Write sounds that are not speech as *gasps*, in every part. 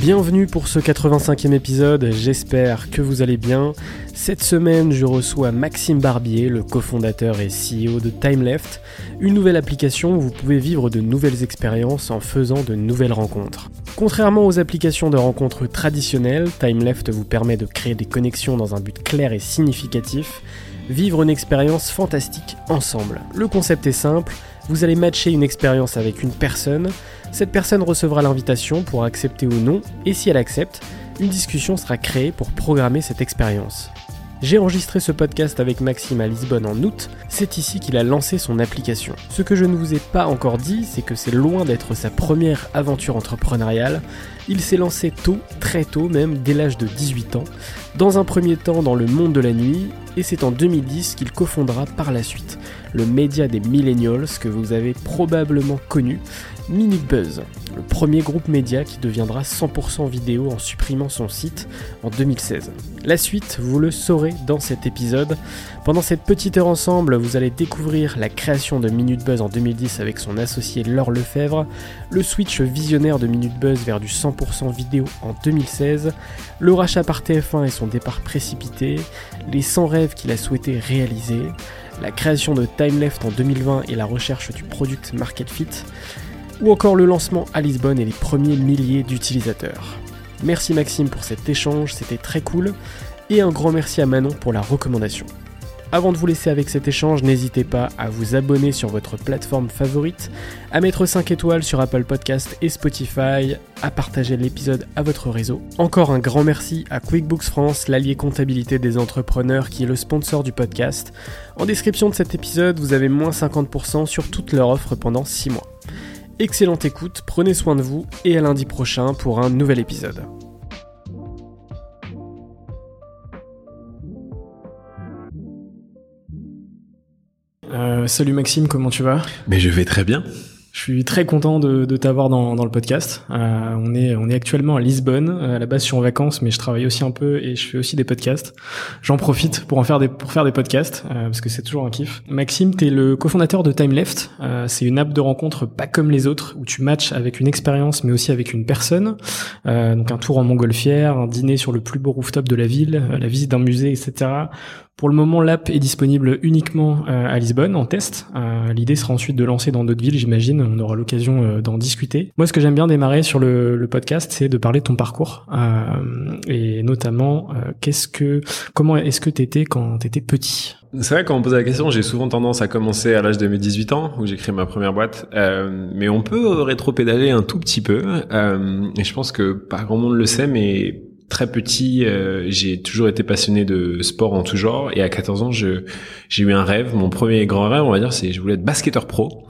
Bienvenue pour ce 85e épisode, j'espère que vous allez bien. Cette semaine, je reçois Maxime Barbier, le cofondateur et CEO de TimeLeft, une nouvelle application où vous pouvez vivre de nouvelles expériences en faisant de nouvelles rencontres. Contrairement aux applications de rencontres traditionnelles, TimeLeft vous permet de créer des connexions dans un but clair et significatif, vivre une expérience fantastique ensemble. Le concept est simple, vous allez matcher une expérience avec une personne, cette personne recevra l'invitation pour accepter ou non, et si elle accepte, une discussion sera créée pour programmer cette expérience. J'ai enregistré ce podcast avec Maxime à Lisbonne en août, c'est ici qu'il a lancé son application. Ce que je ne vous ai pas encore dit, c'est que c'est loin d'être sa première aventure entrepreneuriale. Il s'est lancé tôt, très tôt même, dès l'âge de 18 ans, dans un premier temps dans le monde de la nuit, et c'est en 2010 qu'il cofondera par la suite le média des millennials que vous avez probablement connu, Minute Buzz, le premier groupe média qui deviendra 100% vidéo en supprimant son site en 2016. La suite, vous le saurez dans cet épisode. Pendant cette petite heure ensemble, vous allez découvrir la création de Minute Buzz en 2010 avec son associé Laure Lefebvre, le switch visionnaire de Minute Buzz vers du 100% vidéo en 2016, le rachat par TF1 et son départ précipité, les 100 rêves qu'il a souhaité réaliser, la création de TimeLeft en 2020 et la recherche du product market fit, ou encore le lancement à Lisbonne et les premiers milliers d'utilisateurs. Merci Maxime pour cet échange, c'était très cool, et un grand merci à Manon pour la recommandation. Avant de vous laisser avec cet échange, n'hésitez pas à vous abonner sur votre plateforme favorite, à mettre 5 étoiles sur Apple Podcast et Spotify, à partager l'épisode à votre réseau. Encore un grand merci à QuickBooks France, l'allié comptabilité des entrepreneurs qui est le sponsor du podcast. En description de cet épisode, vous avez moins 50% sur toute leur offre pendant 6 mois. Excellente écoute, prenez soin de vous et à lundi prochain pour un nouvel épisode. Euh, salut Maxime, comment tu vas? Mais je vais très bien. Je suis très content de, de t'avoir dans, dans, le podcast. Euh, on est on est actuellement à Lisbonne. Euh, à la base, je suis en vacances, mais je travaille aussi un peu et je fais aussi des podcasts. J'en profite pour en faire des pour faire des podcasts euh, parce que c'est toujours un kiff. Maxime, t'es le cofondateur de TimeLeft. Euh, c'est une app de rencontre pas comme les autres où tu matches avec une expérience, mais aussi avec une personne. Euh, donc un tour en montgolfière, un dîner sur le plus beau rooftop de la ville, la visite d'un musée, etc pour le moment, l'app est disponible uniquement euh, à Lisbonne en test. Euh, l'idée sera ensuite de lancer dans d'autres villes, j'imagine. On aura l'occasion euh, d'en discuter. Moi, ce que j'aime bien démarrer sur le, podcast, c'est de parler de ton parcours et notamment qu'est-ce que, comment est-ce que t'étais quand t'étais petit? C'est vrai quand on pose la question, j'ai souvent tendance à commencer à l'âge de mes 18 ans où j'ai créé ma première boîte. mais on peut rétro-pédaler un tout petit peu. et je pense que pas grand monde le sait, mais très petit, euh, j'ai toujours été passionné de sport en tout genre. Et à 14 ans, j'ai eu un rêve. Mon premier grand rêve, on va dire, c'est je voulais être basketteur pro.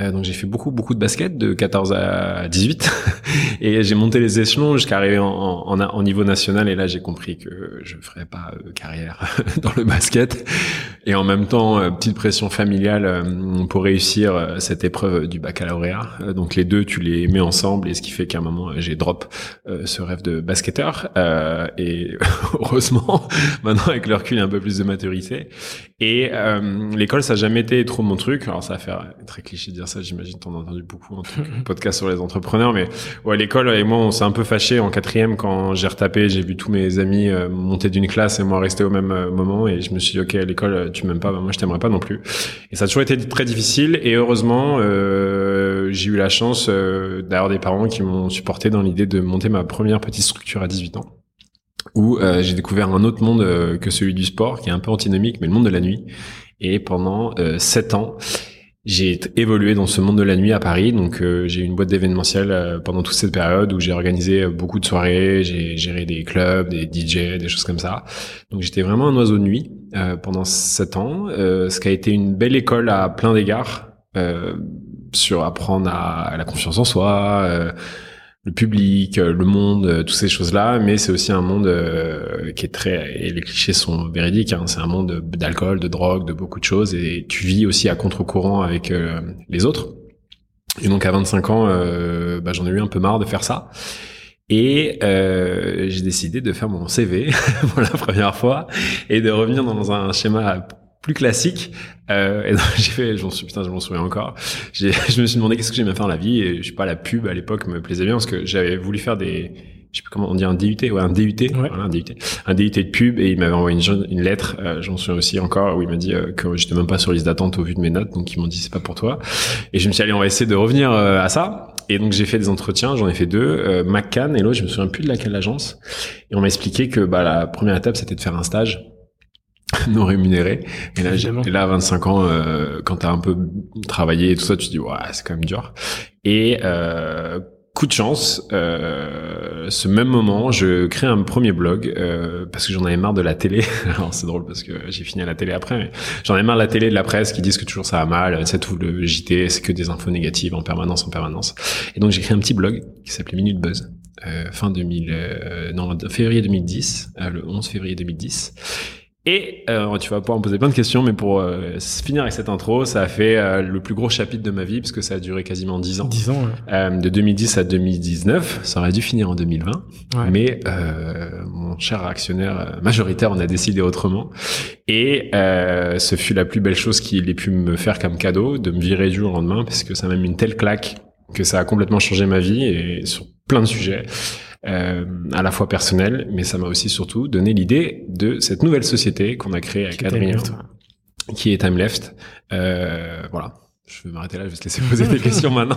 Euh, donc j'ai fait beaucoup beaucoup de basket de 14 à 18 *laughs* et j'ai monté les échelons jusqu'à arriver en, en, en, niveau national. Et là j'ai compris que je ferais pas euh, carrière *laughs* dans le basket. Et en même temps euh, petite pression familiale pour réussir cette épreuve du baccalauréat. donc les deux tu les mets ensemble. Et ce qui fait qu'à un moment j'ai drop ce rêve de basketteur. Et *laughs* heureusement maintenant avec le recul un peu plus de maturité et l'école ça a jamais été trop mon truc. Alors ça va faire très cliché de dire ça, j'imagine t'en as entendu beaucoup en *laughs* podcast sur les entrepreneurs, mais ouais, l'école et moi on s'est un peu fâché en quatrième quand j'ai retapé, j'ai vu tous mes amis euh, monter d'une classe et moi rester au même euh, moment et je me suis dit ok à l'école euh, tu m'aimes pas, bah, moi je t'aimerais pas non plus. Et ça a toujours été très difficile et heureusement j'ai eu la chance d'avoir des parents qui m'ont supporté dans l'idée de monter ma première petite structure à 18 ans où j'ai découvert un autre monde que celui du sport qui est un peu antinomique mais le monde de la nuit. Et pendant sept ans j'ai évolué dans ce monde de la nuit à Paris, donc euh, j'ai eu une boîte d'événementiel euh, pendant toute cette période où j'ai organisé euh, beaucoup de soirées, j'ai géré des clubs, des DJ, des choses comme ça. Donc j'étais vraiment un oiseau de nuit pendant sept ans, ce qui a été une belle école à plein d'égards sur apprendre à, la confiance en soi le public, euh, le monde, euh, toutes ces choses-là, mais c'est aussi un monde euh, qui est très et les clichés sont véridiques. Hein, c'est un monde d'alcool, de drogue, de beaucoup de choses, et tu vis aussi à contre-courant avec les autres. Et donc à 25 ans, bah, j'en ai eu un peu marre de faire ça. Et j'ai décidé de faire mon CV *laughs* pour la première fois et de revenir dans un schéma plus classique. Euh, et *laughs* j'ai fait, j'en suis putain, je m'en souviens encore. *laughs* je me suis demandé qu'est-ce que j'aimais faire dans la vie et je sais pas, la pub à l'époque me plaisait bien parce que j'avais voulu faire des, je sais pas comment on dit un DUT, ouais un DUT, voilà, un DUT, un DUT de pub et il m'avait envoyé une, une lettre, euh, j'en souviens aussi encore où il m'a dit euh, que j'étais même pas sur liste d'attente au vu de mes notes, donc ils m'ont dit c'est pas pour toi. Et je me suis allé, on va essayer de revenir euh, à ça. Et donc j'ai fait des entretiens, j'en ai fait deux, euh, McCann et l'autre, je me souviens plus de laquelle agence. Et on m'a expliqué que bah la première étape c'était de faire un stage *laughs* non rémunéré. Et là, et là, à 25 ans, euh, quand t'as un peu travaillé et tout ça, tu te dis, ouais, c'est quand même dur. Et euh, coup de chance, euh, ce même moment, je crée un premier blog euh, parce que j'en avais marre de la télé. *laughs* Alors c'est drôle parce que j'ai fini à la télé après, mais j'en avais marre de la télé, de la presse qui disent que toujours ça va mal, c'est tout le JT, c'est que des infos négatives en permanence, en permanence. Et donc j'ai créé un petit blog qui s'appelait Minute Buzz. Euh, fin 2000, euh, non, février 2010, le 11 février 2010. Et euh, tu vas pouvoir me poser plein de questions, mais pour euh, finir avec cette intro, ça a fait euh, le plus gros chapitre de ma vie, puisque ça a duré quasiment 10 ans. 10 ans, ouais. De 2010 à 2019, ça aurait dû finir en 2020. Ouais. Mais mon cher actionnaire majoritaire, on a décidé autrement. Et ce fut la plus belle chose qu'il ait pu me faire comme cadeau, de me virer du jour au lendemain, parce que ça m'a mis une telle claque que ça a complètement changé ma vie, et sur plein de sujets euh, à la fois personnel, mais ça m'a aussi surtout donné l'idée de cette nouvelle société qu'on a créée avec Adrien, qui est Time Left. Euh, voilà. Je vais m'arrêter là, je vais te laisser *laughs* poser des questions maintenant.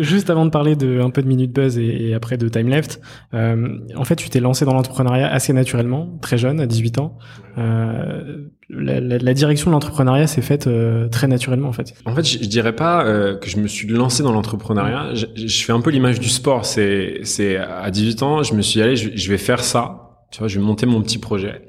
Juste avant de parler de un peu de Minute Buzz et, et après de Time Left, euh, en fait, tu t'es lancé dans l'entrepreneuriat assez naturellement, très jeune, à 18 ans. Euh, la, la, la, direction de l'entrepreneuriat s'est faite euh, très naturellement, en fait. En fait, je, je dirais pas euh, que je me suis lancé dans l'entrepreneuriat. Je, je, fais un peu l'image du sport. C'est, c'est à 18 ans, je me suis dit, allez, je, je vais faire ça. Tu vois, je vais monter mon petit projet.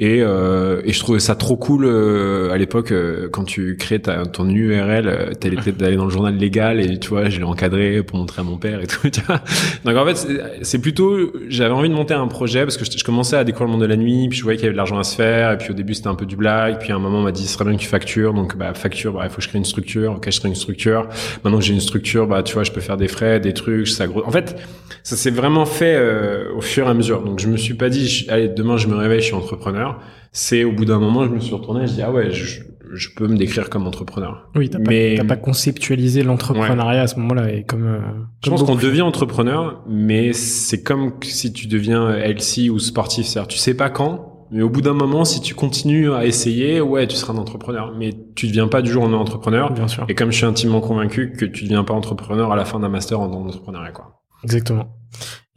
Et, euh, et je trouvais ça trop cool euh, à l'époque euh, quand tu crées ta, ton URL, euh, t'allais *laughs* d'aller dans le journal légal et tu vois, je l'ai encadré pour montrer à mon père et tout. *laughs* Tu vois Donc en fait, c'est plutôt, j'avais envie de monter un projet parce que je, je, commençais à découvrir le monde de la nuit, puis je voyais qu'il y avait de l'argent à se faire, et puis au début c'était un peu du blague, puis à un moment on m'a dit ce serait bien que tu factures, donc bah facture, bah il faut que je crée une structure, ok je crée une structure. Maintenant que j'ai une structure, bah tu vois, je peux faire des frais, des trucs, ça gros. En fait, ça s'est vraiment fait euh, au fur et à mesure. Donc je me suis pas dit, allez demain je me réveille, je suis entrepreneur c'est au bout d'un moment, je me suis retourné, je dis ah ouais, je, je peux me décrire comme entrepreneur. Oui, t'as mais pas, pas conceptualisé l'entrepreneuriat à ce moment-là et comme. Euh, je pense qu'on devient entrepreneur, mais c'est comme si tu deviens LC ou sportif, c'est-à-dire tu sais pas quand. Mais au bout d'un moment, si tu continues à essayer, ouais, tu seras un entrepreneur. Mais tu ne deviens pas du jour lendemain entrepreneur. Bien sûr. Et comme je suis intimement convaincu que tu ne deviens pas entrepreneur à la fin d'un master en entrepreneuriat, quoi. Exactement.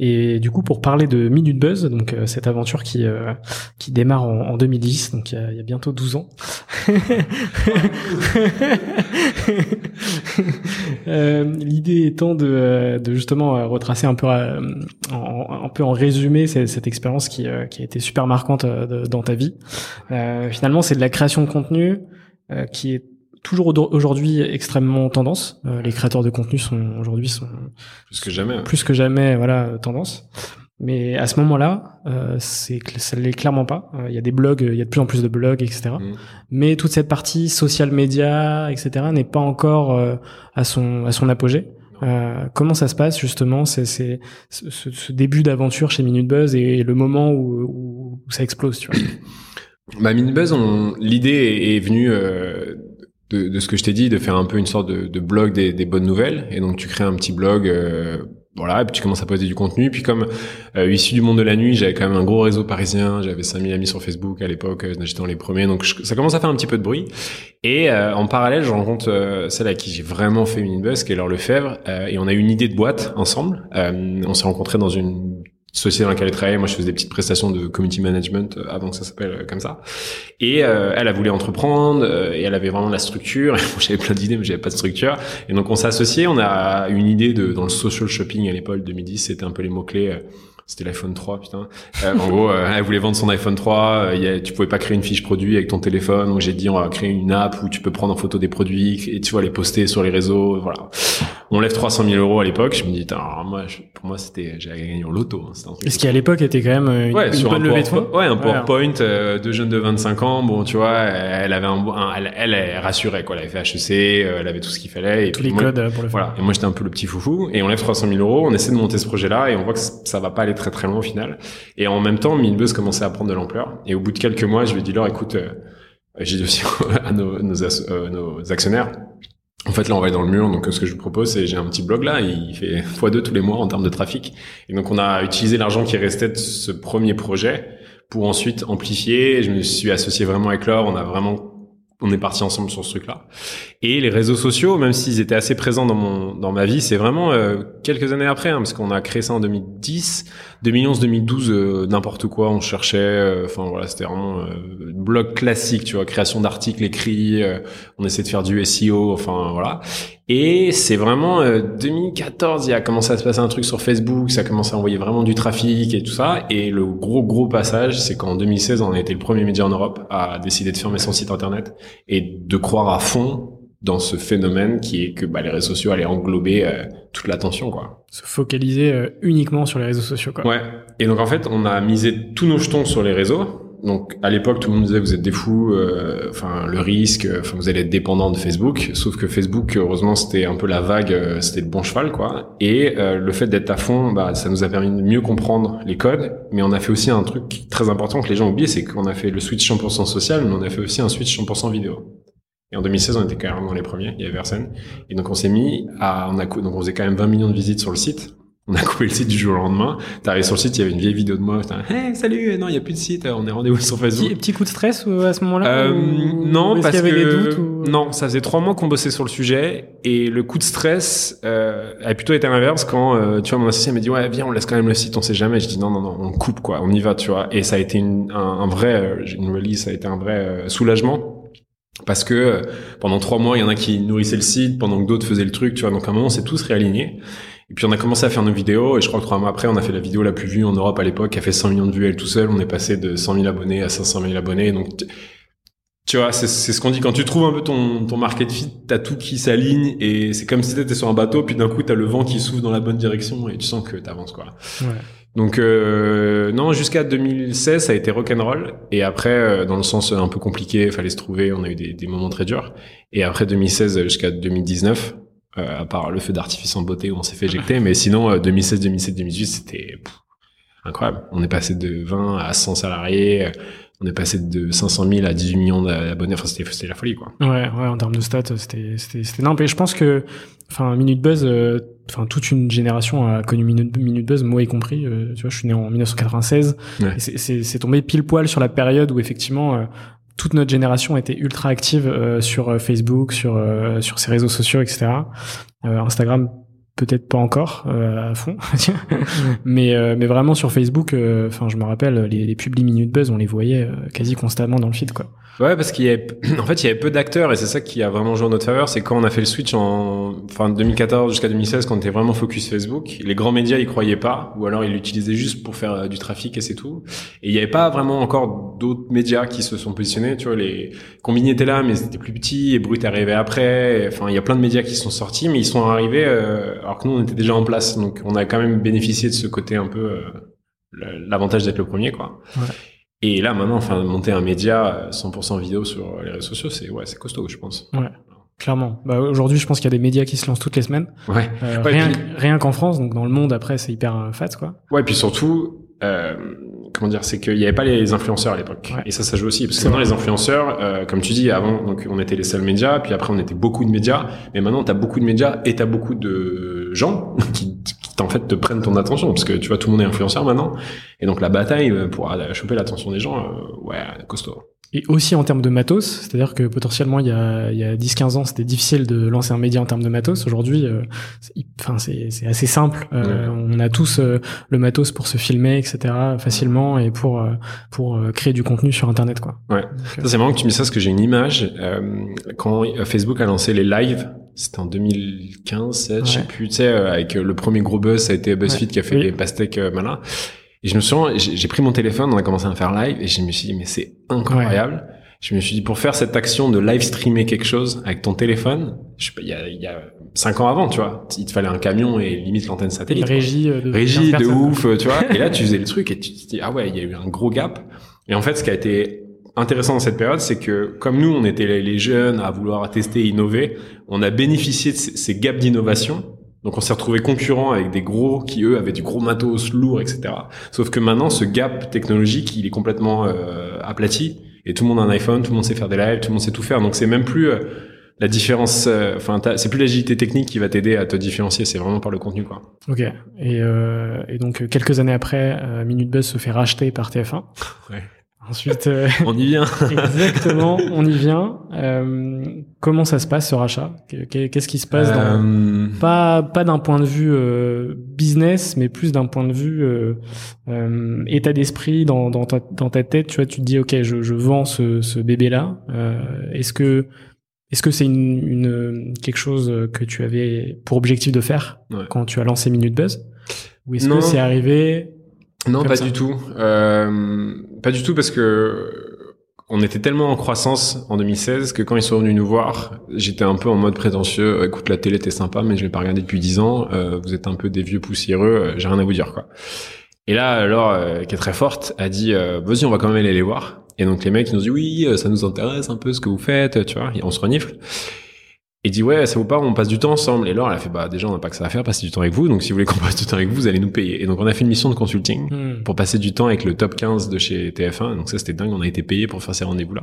Et du coup, pour parler de Minute Buzz, donc euh, cette aventure qui euh, qui démarre en, en, 2010, donc il y, a, bientôt 12 ans. *laughs* euh, L'idée étant de, euh, de justement retracer un peu en, un peu en résumé cette, cette expérience qui, qui a été super marquante dans ta vie. finalement, c'est de la création de contenu qui est toujours aujourd'hui extrêmement tendance. les créateurs de contenu sont aujourd'hui sont plus que jamais. Plus que jamais, voilà, tendance. Mais à ce moment-là, euh, c'est ça l'est clairement pas. Il y a des blogs, il y a de plus en plus de blogs, etc. Mm. Mais toute cette partie social media, etc. n'est pas encore à son à son apogée. Euh, comment ça se passe justement C'est ce, ce, début d'aventure chez Minute Buzz et le moment où, où, ça explose, tu vois. *coughs* Bah, Minute Buzz, l'idée est, venue euh, de, de, ce que je t'ai dit, de faire un peu une sorte de, de blog des, des, bonnes nouvelles. Et donc tu crées un petit blog. Euh, voilà, et puis tu commences à poser du contenu. Puis comme euh, issu du monde de la nuit, j'avais quand même un gros réseau parisien. J'avais 5000 amis sur Facebook à l'époque, euh, j'étais dans les premiers. Donc ça commence à faire un petit peu de bruit. Et euh, en parallèle, je rencontre euh, celle à qui j'ai vraiment fait une buzz, qui est Laure Lefebvre. et on a eu une idée de boîte ensemble. on s'est rencontrés dans une société dans laquelle elle travaillait. Moi, je faisais des petites prestations de community management euh, avant que ça s'appelle euh, comme ça. Et euh, elle a voulu entreprendre et elle avait vraiment la structure. *laughs* j'avais plein d'idées, mais j'avais pas de structure. Et donc, on s'est associés. On a une idée de dans le social shopping à l'époque 2010. C'était un peu les mots clés c'était l'iPhone 3, putain. Euh, en gros, euh, elle voulait vendre son iPhone 3. Euh, tu pouvais pas créer une fiche produit avec ton téléphone. Donc j'ai dit, on va créer une app où tu peux prendre en photo des produits et tu vois les poster sur les réseaux. Voilà. On lève 300 000 euros à l'époque. Je me dis, moi, pour moi, c'était, j'ai gagné au loto. Hein, Ce qui à l'époque était quand même une, ouais, sur bonne levée de fonds. Ouais, un PowerPoint euh, de jeunes de 25 ans. Bon, tu vois, elle avait un, elle, elle, elle, rassurait quoi. Elle avait fait HEC, elle avait tout ce qu'il fallait. Et Tous les codes pour le faire. Voilà. Et moi, j'étais un peu le petit foufou. Et on lève 300 000 euros. On essaie de monter ce projet-là et on voit que ça va pas aller très très loin au final. Et en même temps, Minbuzz commençait à prendre de l'ampleur. Et au bout de quelques mois, je lui ai dit, alors écoute, euh, j'ai dit aussi *laughs* à nos, euh, nos, actionnaires, en fait, là, on va dans le mur. Donc, ce que je vous propose, c'est j'ai un petit blog là, il fait *laughs* x2 tous les mois en termes de trafic. Et donc, on a utilisé l'argent qui restait de ce premier projet pour ensuite amplifier. Je me suis associé vraiment avec Laure. On a vraiment on est parti ensemble sur ce truc-là. Et les réseaux sociaux, même s'ils étaient assez présents dans mon dans ma vie, c'est vraiment euh, quelques années après, hein, parce qu'on a créé ça en 2010, 2011, 2012, euh, n'importe quoi, on cherchait. Euh, enfin voilà, c'était vraiment blog classique, tu vois, création d'articles écrits. on essaie de faire du SEO, enfin voilà. Et c'est vraiment 2014, il a commencé à se passer un truc sur Facebook, ça a commencé à envoyer vraiment du trafic et tout ça. Et le gros gros passage, c'est qu'en 2016, on a été le premier média en Europe à décider de fermer son site internet et de croire à fond dans ce phénomène qui est que bah, les réseaux sociaux allaient englober euh, toute l'attention quoi. Se focaliser euh, uniquement sur les réseaux sociaux quoi. Ouais. Et donc en fait, on a misé tous nos jetons sur les réseaux. Donc à l'époque, tout le monde disait vous êtes des fous, euh, enfin le risque, enfin vous allez être dépendant de Facebook. Sauf que Facebook, heureusement, c'était un peu la vague, c'était le bon cheval quoi. Et le fait d'être à fond, bah ça nous a permis de mieux comprendre les codes. Mais on a fait aussi un truc très important que les gens oublient, c'est qu'on a fait le switch 100% social, mais on a fait aussi un switch 100% vidéo. Et en 2016, on était quand même dans les premiers, il y avait personne. Et donc on s'est mis à, on a, donc on faisait quand même 20 millions de visites sur le site. On a coupé le site du jour au lendemain. T'arrives sur le site, il y avait une vieille vidéo de moi. Hey, salut, non, il y a plus de site. On est rendez-vous sur Facebook. Petit, petit coup de stress euh, à ce moment-là euh, Non, parce qu'il y avait que des doutes ou... non, ça faisait trois mois qu'on bossait sur le sujet et le coup de stress euh, a plutôt été l'inverse quand euh, tu vois mon associé m'a dit ouais viens on laisse quand même le site, on sait jamais. Je dis non non non, on coupe quoi, on y va, tu vois. Et ça a été une, un, un vrai, euh, une release, ça a été un vrai soulagement parce que euh, pendant trois mois, il y en a qui nourrissaient le site, pendant que d'autres faisaient le truc, tu vois. Donc à un moment, c'est tous réaligné. Et puis on a commencé à faire nos vidéos, et je crois que trois mois après, on a fait la vidéo la plus vue en Europe à l'époque, qui a fait 100 millions de vues elle tout seul. On est passé de 100 000 abonnés à 500 000 abonnés. Donc tu vois, c'est ce qu'on dit quand tu trouves un peu ton, ton market fit, t'as tout qui s'aligne, et c'est comme si t'étais sur un bateau, puis d'un coup t'as le vent qui souffle dans la bonne direction, et tu sens que t'avances quoi. Ouais. Donc euh, non, jusqu'à 2016, ça a été rock'n'roll. Et après, euh, dans le sens un peu compliqué, il fallait se trouver. On a eu des, des, moments très durs. Et après 2016 jusqu'à 2019, euh, à part le feu d'artifice en beauté où on s'est fait éjecter, mais sinon 2016, 2017, 2018, c'était incroyable. On est passé de 20 à 100 salariés. On est passé de 500 000 à 18 millions d'abonnés. Enfin, c'était la folie, quoi. Ouais, ouais. En termes de stats, c'était c'était énorme. Et je pense que, enfin, Minute Buzz enfin toute une génération a connu Minute, Minute Buzz, moi y compris. Euh, tu vois, je suis né en 1996. C'est tombé pile poil sur la période où effectivement euh, toute notre génération était ultra active euh, sur Facebook, sur sur ses réseaux sociaux, etc. Instagram peut-être pas encore à fond, *laughs* mais mais vraiment sur Facebook. Enfin, je me rappelle les, les publis Minute Buzz, on les voyait quasi constamment dans le feed, quoi. Ouais, parce qu'il y avait, *clears throat* en fait, il y avait peu d'acteurs et c'est ça qui a vraiment joué en notre faveur. C'est quand on a fait le switch en fin 2014 jusqu'à 2016, quand on était vraiment focus Facebook, les grands médias ils croyaient pas, ou alors ils l'utilisaient juste pour faire euh, du trafic et c'est tout. Et il n'y avait pas vraiment encore d'autres médias qui se sont positionnés. Tu vois, les Combini étaient là, mais c'était plus petit et Brut est arrivé après. Enfin, il y a plein de médias qui sont sortis, mais ils sont arrivés euh, alors que nous on était déjà en place. Donc on a quand même bénéficié de ce côté un peu euh, l'avantage d'être le premier, quoi. Ouais. Et là, maintenant, enfin, monter un média 100% vidéo sur les réseaux sociaux, c'est ouais, c'est costaud, je pense. Ouais. Clairement. Bah, aujourd'hui, je pense qu'il y a des médias qui se lancent toutes les semaines. Ouais. Euh, rien, rien qu'en France, donc dans le monde après, c'est hyper euh, fat, quoi. Ouais, puis surtout, euh, comment dire, c'est qu'il n'y avait pas les influenceurs à l'époque. Et ça, ça joue aussi. Parce que maintenant, les influenceurs, euh, comme tu dis, avant, donc, on était les seuls médias, puis après, on était beaucoup de médias. Mais maintenant, tu as beaucoup de médias et tu as beaucoup de gens *laughs* qui en fait, te prennent ton attention. Parce que tu vois, tout le monde est influenceur maintenant. Et donc, la bataille pour choper l'attention des gens, ouais, costaud. Et aussi en termes de matos, c'est-à-dire que potentiellement il y a, il y a 10-15 ans c'était difficile de lancer un média en termes de matos. Aujourd'hui, euh, enfin c'est, c'est assez simple. Euh, On a tous euh, le matos pour se filmer, etc. facilement et pour euh, pour créer du contenu sur Internet, quoi. Ouais. ça, c'est marrant que tu me dises ça parce que j'ai une image quand Facebook a lancé les lives. C'était en 2015, 7, je sais plus, tu sais, avec le premier gros buzz, ça a été BuzzFeed qui a fait les pastèques malin. Et je me souviens, j'ai pris mon téléphone, on a commencé à faire live, et je me suis dit, mais c'est incroyable. Je me suis dit, pour faire cette action de live streamer quelque chose avec ton téléphone, je sais pas, il y a, il y a cinq ans avant, tu vois, il te fallait un camion et limite l'antenne satellite. Régie euh, de, régie de ouf, tu vois. *laughs* et là, tu faisais le truc et tu te dis, ah ouais, il y a eu un gros gap. Et en fait, ce qui a été intéressant dans cette période, c'est que comme nous, on était les jeunes à vouloir tester, innover, on a bénéficié de ces gaps d'innovation donc on s'est retrouvé concurrent avec des gros qui eux avaient du gros matos lourd, etc. Sauf que maintenant ce gap technologique il est complètement euh, aplati et tout le monde a un iPhone, tout le monde sait faire des lives, tout le monde sait tout faire. Donc c'est même plus euh, la différence, euh, enfin c'est plus l'agilité technique qui va t'aider à te différencier, c'est vraiment par le contenu quoi. Ok. Et, et donc quelques années après, Minute Buzz se fait racheter par TF1. ouais. Ensuite, euh, *laughs* on y vient. *laughs* exactement, on y vient. Euh, comment ça se passe ce rachat? Qu'est-ce qui se passe dans, euh, pas pas d'un point de vue business, mais plus d'un point de vue état d'esprit dans, dans, ta, dans ta tête? Tu vois, tu te dis ok, je, je vends ce, ce bébé là. est-ce que est-ce que c'est une, une, quelque chose que tu avais pour objectif de faire quand tu as lancé Minute Buzz? Ou est-ce que c'est arrivé non, pas du tout. Euh, pas du tout parce que on était tellement en croissance en 2016 que quand ils sont venus nous voir, j'étais un peu en mode prétentieux. Écoute, la télé était sympa, mais je l'ai pas regardé depuis dix ans. Euh, vous êtes un peu des vieux poussiéreux. Euh, j'ai rien à vous dire, quoi. Et là, alors, euh, qui est très forte, a dit euh, vas-y, on va quand même aller les voir. Et donc les mecs ils nous dit oui, ça nous intéresse un peu ce que vous faites, tu vois. On se renifle. Et dit ouais ça vous parle on passe du temps ensemble. Et Laure elle a fait bah déjà on n'a pas que ça à faire passer du temps avec vous. Donc si vous voulez qu'on passe du temps avec vous vous allez nous payer. Et donc on a fait une mission de consulting hmm. pour passer du temps avec le top 15 de chez TF1 donc ça c'était dingue. On a été payé pour faire ces rendez-vous là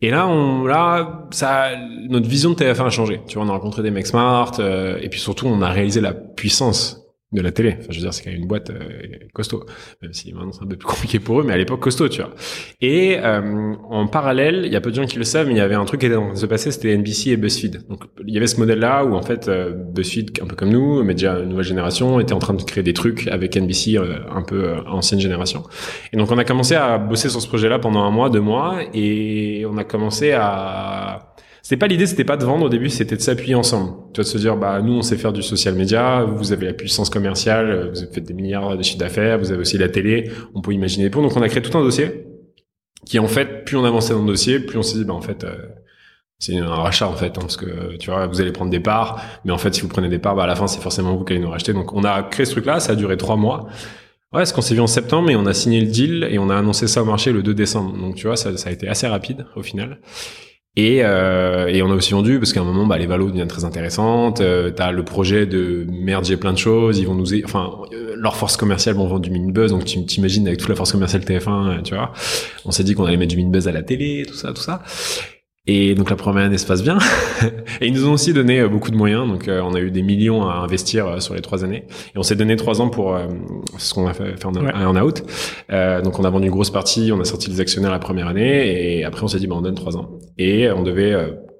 et là on là ça notre vision de TF1 a changé. Tu vois on a rencontré des mecs smart euh, et puis surtout on a réalisé la puissance de la télé. Enfin, je veux dire, c'est quand même une boîte euh, costaud, même si maintenant c'est un peu plus compliqué pour eux, mais à l'époque costaud, tu vois. Et euh, en parallèle, il y a peu de gens qui le savent, mais il y avait un truc qui était en train de se passer, c'était NBC et BuzzFeed. Donc il y avait ce modèle-là où en fait euh, BuzzFeed, un peu comme nous, mais déjà nouvelle génération, était en train de créer des trucs avec NBC, un peu ancienne génération. Et donc on a commencé à bosser sur ce projet-là pendant un mois, deux mois, et on a commencé à c'était pas l'idée, c'était pas de vendre au début, c'était de s'appuyer ensemble. Tu vois, de se dire, bah, nous, on sait faire du social media, vous avez la puissance commerciale, vous faites des milliards de chiffres d'affaires, vous avez aussi la télé, on peut imaginer pour. Donc, on a créé tout un dossier qui, en fait, plus on avançait dans le dossier, plus on s'est dit, bah, en fait, euh, c'est un rachat, en fait, hein, parce que, tu vois, vous allez prendre des parts, mais en fait, si vous prenez des parts, bah, à la fin, c'est forcément vous qui allez nous racheter. Donc, on a créé ce truc-là, ça a duré trois mois. Ouais, ce qu'on s'est vu en septembre, mais on a signé le deal et on a annoncé ça au marché le 2 décembre. Donc, tu vois, ça, ça a été assez rapide, au final. Et, euh, et on a aussi vendu parce qu'à un moment, bah, les valos deviennent très intéressantes. Euh, T'as le projet de merger plein de choses. Ils vont nous, enfin, euh, leur force commerciale vont vendre du mini buzz. Donc tu t'imagines avec toute la force commerciale TF1, tu vois. On s'est dit qu'on allait mettre du mini buzz à la télé, tout ça, tout ça. Et donc la première année se passe bien. *laughs* et ils nous ont aussi donné euh, beaucoup de moyens. Donc euh, on a eu des millions à investir euh, sur les trois années. Et on s'est donné trois ans pour ce qu'on a fait, faire en, out. donc on a vendu une grosse partie. On a sorti les actionnaires la première année. Et après on s'est dit bah, on donne trois ans. Et on devait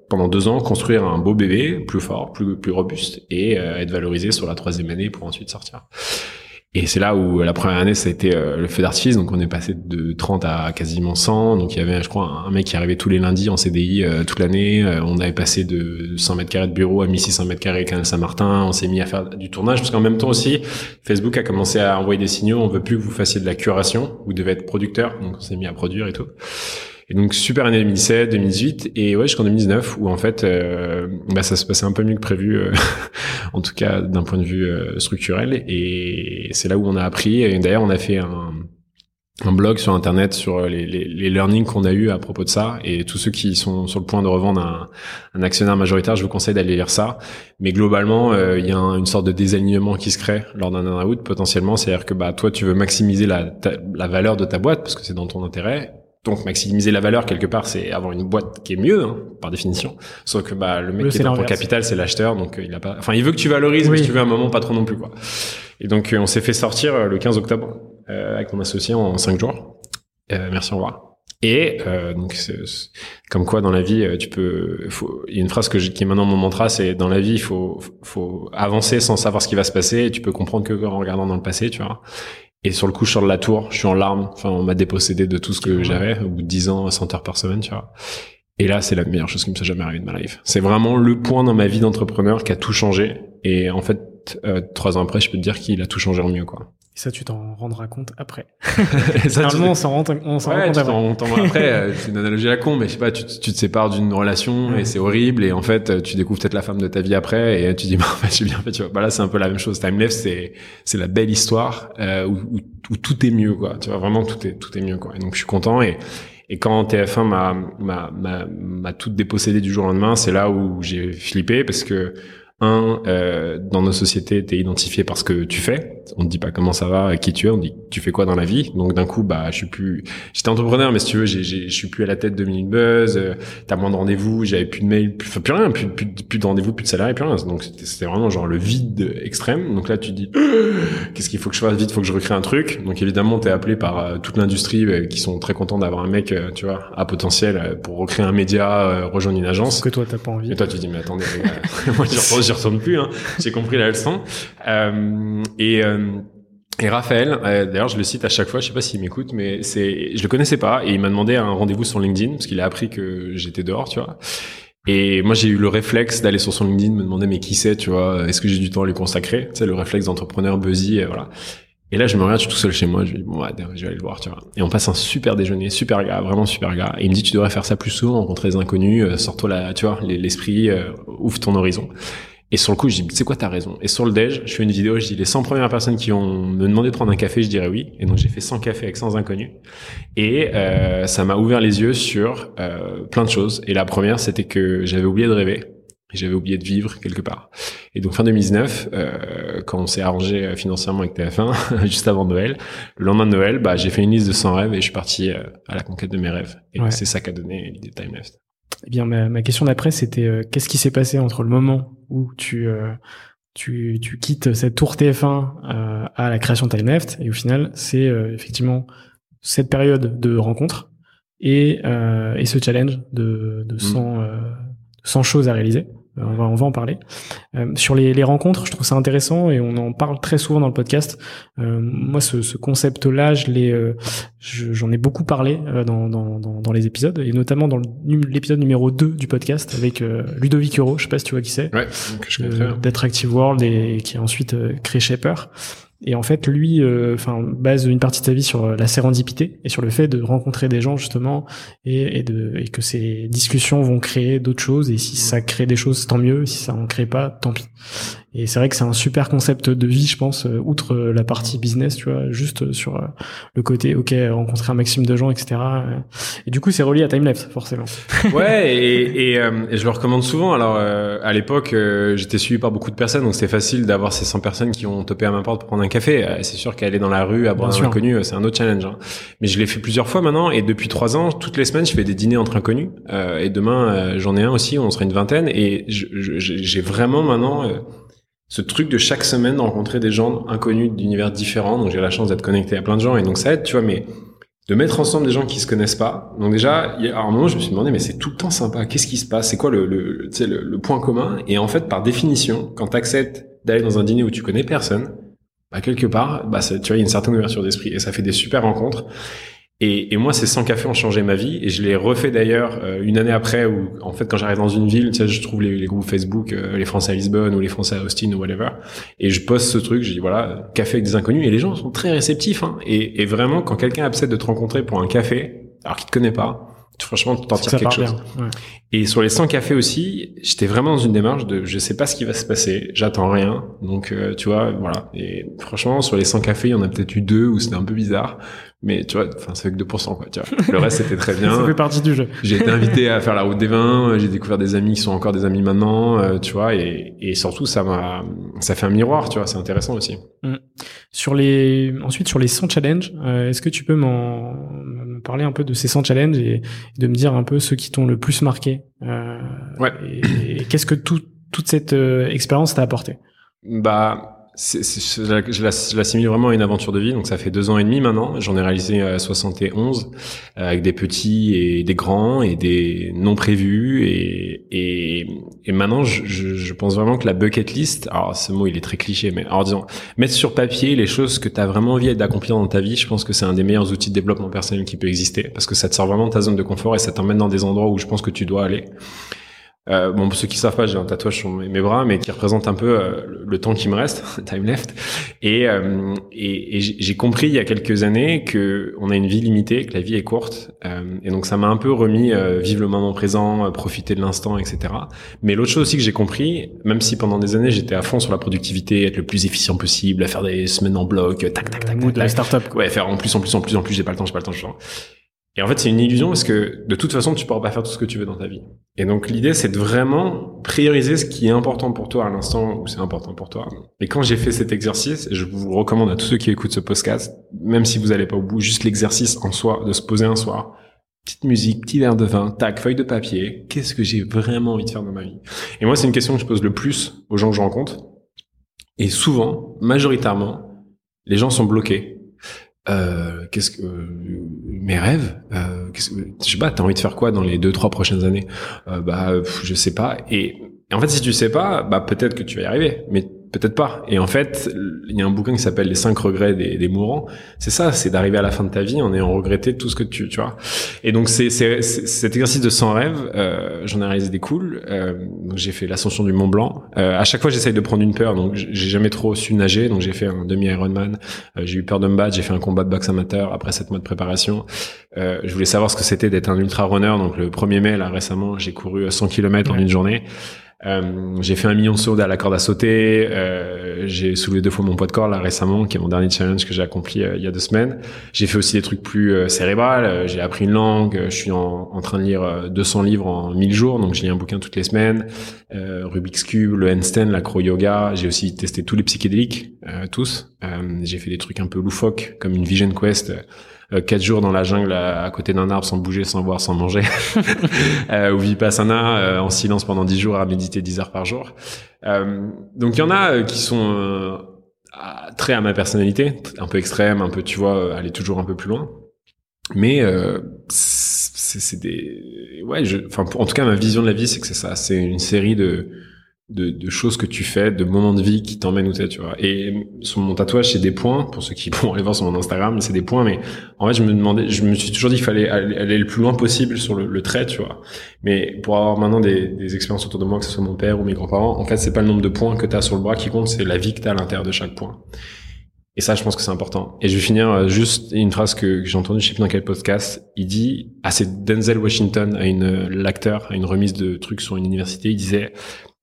pendant deux ans construire un beau bébé plus fort, plus plus robuste et être valorisé sur la troisième année pour ensuite sortir. Et c'est là où la première année, ça a été euh, le feu d'artifice. Donc, on est passé de 30 à quasiment 100. Donc, il y avait, je crois, un mec qui arrivait tous les lundis en CDI euh, toute l'année. Euh, on avait passé de 100 mètres carrés de bureau à 1600 mètres carrés Canal Saint-Martin. On s'est mis à faire du tournage parce qu'en même temps aussi, Facebook a commencé à envoyer des signaux. On veut plus que vous fassiez de la curation. Vous devez être producteur. Donc, on s'est mis à produire et tout. Et donc super année 2017, 2018 et ouais jusqu'en 2019 où en fait euh, bah, ça se passait un peu mieux que prévu, euh, *laughs* en tout cas d'un point de vue euh, structurel. Et c'est là où on a appris. Et d'ailleurs on a fait un, blog sur internet sur les, les, les learnings qu'on a eu à propos de ça. Et tous ceux qui sont sur le point de revendre un, un actionnaire majoritaire, je vous conseille d'aller lire ça. Mais globalement, il y a une sorte de désalignement qui se crée lors d'un out potentiellement. C'est-à-dire que bah toi tu veux maximiser la, la valeur de ta boîte parce que c'est dans ton intérêt donc maximiser la valeur quelque part, c'est avoir une boîte qui est mieux hein, par définition. Sauf que bah le mec qui est dans ton capital, c'est l'acheteur, donc euh, il a pas. Enfin, il veut que tu valorises, mais si tu veux un moment pas trop non plus quoi. Et donc euh, on s'est fait sortir euh, le 15 octobre avec mon associé en 5 jours. merci au revoir. Et donc comme quoi dans la vie tu peux. Il y a une phrase que qui est maintenant mon mantra, c'est dans la vie il faut faut avancer sans savoir ce qui va se passer. Et tu peux comprendre que en regardant dans le passé, tu vois. Et sur le coup, je sors de la tour, je suis en larmes. Enfin, on m'a dépossédé de tout ce que j'avais au bout de 10 ans, 100 heures par semaine, tu vois. Et là, c'est la meilleure chose qui me soit jamais arrivée de ma life. C'est vraiment le point dans ma vie d'entrepreneur qui a tout changé. Et en fait, euh, trois ans après, je peux te dire qu'il a tout changé en mieux, quoi. Et ça, tu t'en rendras compte après. *laughs* Généralement, on s'en rend, on s'en rend compte après. après, euh, c'est une analogie à la con, mais je sais pas, tu, tu te sépares d'une relation et c'est horrible et en fait, tu découvres peut-être la femme de ta vie après et tu dis, *laughs* bah, en fait, j'ai bien fait, tu vois. Bah là, c'est un peu la même chose. Timeless, c'est, c'est la belle histoire, euh, où, où, où, tout est mieux, quoi. Tu vois, vraiment, tout est, tout est mieux, quoi. Et donc, je suis content et, et quand TF1 m'a, m'a, m'a, m'a tout dépossédé du jour au lendemain, c'est là où j'ai flippé parce que, un, euh, dans nos sociétés, t'es identifié par ce que tu fais. On te dit pas comment ça va, qui tu es, on dit tu fais quoi dans la vie? Donc d'un coup, bah, je suis plus, j'étais entrepreneur, mais si tu veux, j'ai, je suis plus à la tête de Minute Buzz. Euh, t'as moins de rendez-vous, j'avais plus de mails, plus, plus rien, plus, plus, plus de rendez-vous, plus de salariés, plus rien. Donc c'était, vraiment genre le vide extrême. Donc là, tu te dis, *gasps* qu'est-ce qu'il faut que je fasse vite, faut que je recrée un truc. Donc évidemment, t'es appelé par euh, toute l'industrie euh, qui sont très contents d'avoir un mec, tu vois, à potentiel pour recréer un média, rejoindre une agence. Que toi t'as pas envie. Et toi, tu dis mais attendez, *laughs* moi j'y retourne plus. Hein. J'ai compris la leçon. Euh, et euh, et Raphaël, euh, d'ailleurs, je le cite à chaque fois. Je sais pas s'il m'écoute, mais c'est, je le connaissais pas et il m'a demandé un rendez-vous sur LinkedIn parce qu'il a appris que j'étais dehors, tu vois. Et moi, j'ai eu le réflexe d'aller sur son LinkedIn, me demander mais qui c'est, tu vois, est-ce que j'ai du temps à lui consacrer, tu sais, le réflexe d'entrepreneur buzzy, et voilà. Et là, je me regarde, je suis tout seul chez moi, je me dis, bon, ouais, je vais aller le voir, tu vois. Et on passe un super déjeuner, super gars, vraiment super gars. Et il me dit, tu devrais faire ça plus souvent, rencontrer des inconnus, sors-toi là, tu vois, l'esprit, ouvre ton horizon. Et sur le coup, je dis, c'est quoi, t'as raison. Et sur le déj, je fais une vidéo, je dis, les 100 premières personnes qui ont me demandé de prendre un café, je dirais oui. Et donc, j'ai fait 100 cafés avec 100 inconnus. Et euh, ça m'a ouvert les yeux sur euh, plein de choses. Et la première, c'était que j'avais oublié de rêver. J'avais oublié de vivre quelque part. Et donc fin 2019, euh, quand on s'est arrangé euh, financièrement avec TF1, *laughs* juste avant Noël, le lendemain de Noël, bah, j'ai fait une liste de 100 rêves et je suis parti euh, à la conquête de mes rêves. Et c'est ça qu'a donné l'idée de Time Left. Eh bien, ma, ma question d'après, c'était euh, qu'est-ce qui s'est passé entre le moment où tu, euh, tu, tu quittes cette tour TF1 euh, à la création de TimeLeft, et au final, c'est effectivement cette période de rencontre et, et ce challenge de, de 100, mmh. 100 choses à réaliser. Euh, on va, on va en parler. Euh, sur les, les, rencontres, je trouve ça intéressant et on en parle très souvent dans le podcast. Euh, moi, ce, ce concept-là, je l'ai, euh, j'en ai beaucoup parlé euh, dans, dans, dans, dans, les épisodes et notamment dans l'épisode numéro 2 du podcast avec Ludovic Euro. Je sais pas si tu vois qui c'est. Ouais, je connais D'être Active World et qui a ensuite créé Shaper. Et en fait, lui, euh, enfin, base une partie de sa vie sur euh, la sérendipité et sur le fait de rencontrer des gens justement et, et de et que ces discussions vont créer d'autres choses. Et si ça crée des choses, tant mieux. Si ça en crée pas, tant pis. Et c'est vrai que c'est un super concept de vie, je pense, euh, outre euh, la partie business, tu vois, juste sur euh, le côté, ok, rencontrer un maximum de gens, etc. Et du coup, c'est relié à Timelapse, forcément. *laughs* Ouais, et, et, et, je le recommande souvent. Alors, à l'époque, j'étais suivi par beaucoup de personnes, donc c'est facile d'avoir ces 100 personnes qui ont topé à ma porte pour prendre un café. C'est sûr qu'aller dans la rue, à boire un inconnu, c'est un autre challenge. Hein. Mais je l'ai fait plusieurs fois maintenant, et depuis trois ans, toutes les semaines, je fais des dîners entre inconnus. et demain, j'en ai un aussi, on sera une vingtaine, et j'ai vraiment maintenant ce truc de chaque semaine rencontrer des gens inconnus d'univers différents. Donc j'ai la chance d'être connecté à plein de gens et donc ça aide, tu vois, mais de mettre ensemble des gens qui se connaissent pas. Donc déjà, à un moment, je me suis demandé, mais c'est tout le temps sympa. Qu'est-ce qui se passe? C'est quoi le, le, le, le, point commun? Et en fait, par définition, quand tu acceptes d'aller dans un dîner où tu connais personne, bah, quelque part, bah, tu vois, il y a une certaine ouverture d'esprit et ça fait des super rencontres. Et, et, moi, ces 100 cafés ont changé ma vie. Et je l'ai refait d'ailleurs euh, une année après, où en fait, quand j'arrive dans une ville, tu sais, je trouve les, les groupes Facebook, euh, les Français à Lisbonne ou les Français à Austin ou whatever. Et je poste ce truc, je dis voilà, café avec des inconnus. Et les gens sont très réceptifs. Hein. Et, et, vraiment, quand quelqu'un accepte de te rencontrer pour un café, alors qu'il te connaît pas, franchement, tu t'en tires quelque chose. Ouais. Et sur les 100 cafés aussi, j'étais vraiment dans une démarche de je sais pas ce qui va se passer, j'attends rien. Donc, euh, tu vois, voilà. Et franchement, sur les 100 cafés, il y en a peut-être eu deux où c'était un peu bizarre. Mais tu vois, enfin, c'est avec 2%, quoi, tu vois. Le reste, c'était très bien. *laughs* ça fait partie du jeu. J'ai été invité à faire la route des vins, j'ai découvert des amis qui sont encore des amis maintenant, euh, tu vois, et, et surtout, ça m'a, ça fait un miroir, tu vois, c'est intéressant aussi. Mmh. Sur les, ensuite, sur les 100 challenges, euh, est-ce que tu peux m'en, me parler un peu de ces 100 challenges et, de me dire un peu ceux qui t'ont le plus marqué? Euh, ouais. Et, et qu'est-ce que tout, toute cette euh, expérience t'a apporté? Bah, je l'assimile vraiment à une aventure de vie. Donc ça fait deux ans et demi maintenant. J'en ai réalisé 71 euh, avec des petits et des grands et des non prévus. Et, maintenant, je, je, pense vraiment que la bucket list, alors ce mot il est très cliché, mais alors disons, mettre sur papier les choses que tu as vraiment envie d'accomplir dans ta vie, je pense que c'est un des meilleurs outils de développement personnel qui peut exister parce que ça te sort vraiment de ta zone de confort et ça t'emmène dans des endroits où je pense que tu dois aller. Euh, bon, pour ceux qui savent pas, j'ai un tatouage sur mes, bras, mais qui représente un peu euh, le, temps qui me reste, *laughs* time left. Et, euh, et, et j'ai compris il y a quelques années que on a une vie limitée, que la vie est courte, euh, et donc ça m'a un peu remis vivre le moment présent, profiter de l'instant, etc. Mais l'autre chose aussi que j'ai compris, même si pendant des années j'étais à fond sur la productivité, être le plus efficient possible, à faire des semaines en bloc, tac, tac, tac, tac, de la startup, ouais, faire en plus, en plus, en plus, en plus, j'ai pas le temps, j'ai pas le temps, je et en fait, c'est une illusion parce que de toute façon, tu pourras pas faire tout ce que tu veux dans ta vie. Et donc, l'idée, c'est de vraiment prioriser ce qui est important pour toi à l'instant où c'est important pour toi. Et quand j'ai fait cet exercice, je vous recommande à tous ceux qui écoutent ce podcast, même si vous allez pas au bout, juste l'exercice en soi, de se poser un soir, petite musique, petit verre de vin, tac, feuille de papier, qu'est-ce que j'ai vraiment envie de faire dans ma vie? Et moi, c'est une question que je pose le plus aux gens que je rencontre. Et souvent, majoritairement, les gens sont bloqués euh, qu'est-ce que euh, mes rêves euh, je sais pas t'as envie de faire quoi dans les deux trois prochaines années? Euh, bah je sais pas. Et, en fait si tu sais pas bah peut-être que tu vas y arriver peut-être pas. Et en fait, il y a un bouquin qui s'appelle Les cinq regrets des, des mourants. C'est ça, c'est d'arriver à la fin de ta vie en ayant regretté tout ce que tu, tu vois. Et donc c'est cet exercice de 100 rêves. Euh, J'en ai réalisé des cools. Euh, donc j'ai fait l'ascension du Mont Blanc. Euh, à chaque fois, j'essaye de prendre une peur. Donc j'ai jamais trop su nager. Donc j'ai fait un demi Ironman. Euh, j'ai eu peur de me battre. J'ai fait un combat de boxe amateur après sept mois de préparation. Euh, je voulais savoir ce que c'était d'être un ultra runner. Donc le 1er mai là récemment, j'ai couru 100 km en une journée. Euh, j'ai fait un million de sauts à la corde à sauter. Euh, j'ai soulevé deux fois mon poids de corps là récemment, qui est mon dernier challenge que j'ai accompli euh, il y a deux semaines. J'ai fait aussi des trucs plus euh, cérébrales. j'ai appris une langue. Je suis en, train de lire 200 livres en 1000 jours, donc je lis un bouquin toutes les semaines. Rubik's cube, le handstand, l'acro yoga. J'ai aussi testé tous les psychédéliques, tous. j'ai fait des trucs un peu loufoques comme une Vision Quest quatre jours dans la jungle à, côté d'un arbre sans bouger, sans boire, sans manger, *laughs* euh, ou vipassana euh, en silence pendant dix jours à méditer dix heures par jour. Euh, donc il y en a qui sont très à ma personnalité, un peu extrême, un peu tu vois, aller toujours un peu plus loin. Mais c'est des ouais, je, enfin en tout cas ma vision de la vie c'est que c'est ça, c'est une série de de, de, choses que tu fais, de moments de vie qui t'emmènent où t'es, tu vois. Et sur mon tatouage, c'est des points, pour ceux qui *laughs* vont aller voir sur mon Instagram, c'est des points, mais en fait, je me demandais, je me suis toujours dit qu'il fallait aller, le plus loin possible sur le, le, trait, tu vois. Mais pour avoir maintenant des, des, expériences autour de moi, que ce soit mon père ou mes grands-parents, en fait, c'est pas le nombre de points que t'as sur le bras qui compte, c'est la vie que t'as à l'intérieur de chaque point. Et ça, je pense que c'est important. Et je vais finir euh, juste une phrase que, j'ai entendue, je sais plus dans quel podcast. Il dit, ah, c'est Denzel Washington à une, l'acteur, à une remise de trucs sur une université. Il disait,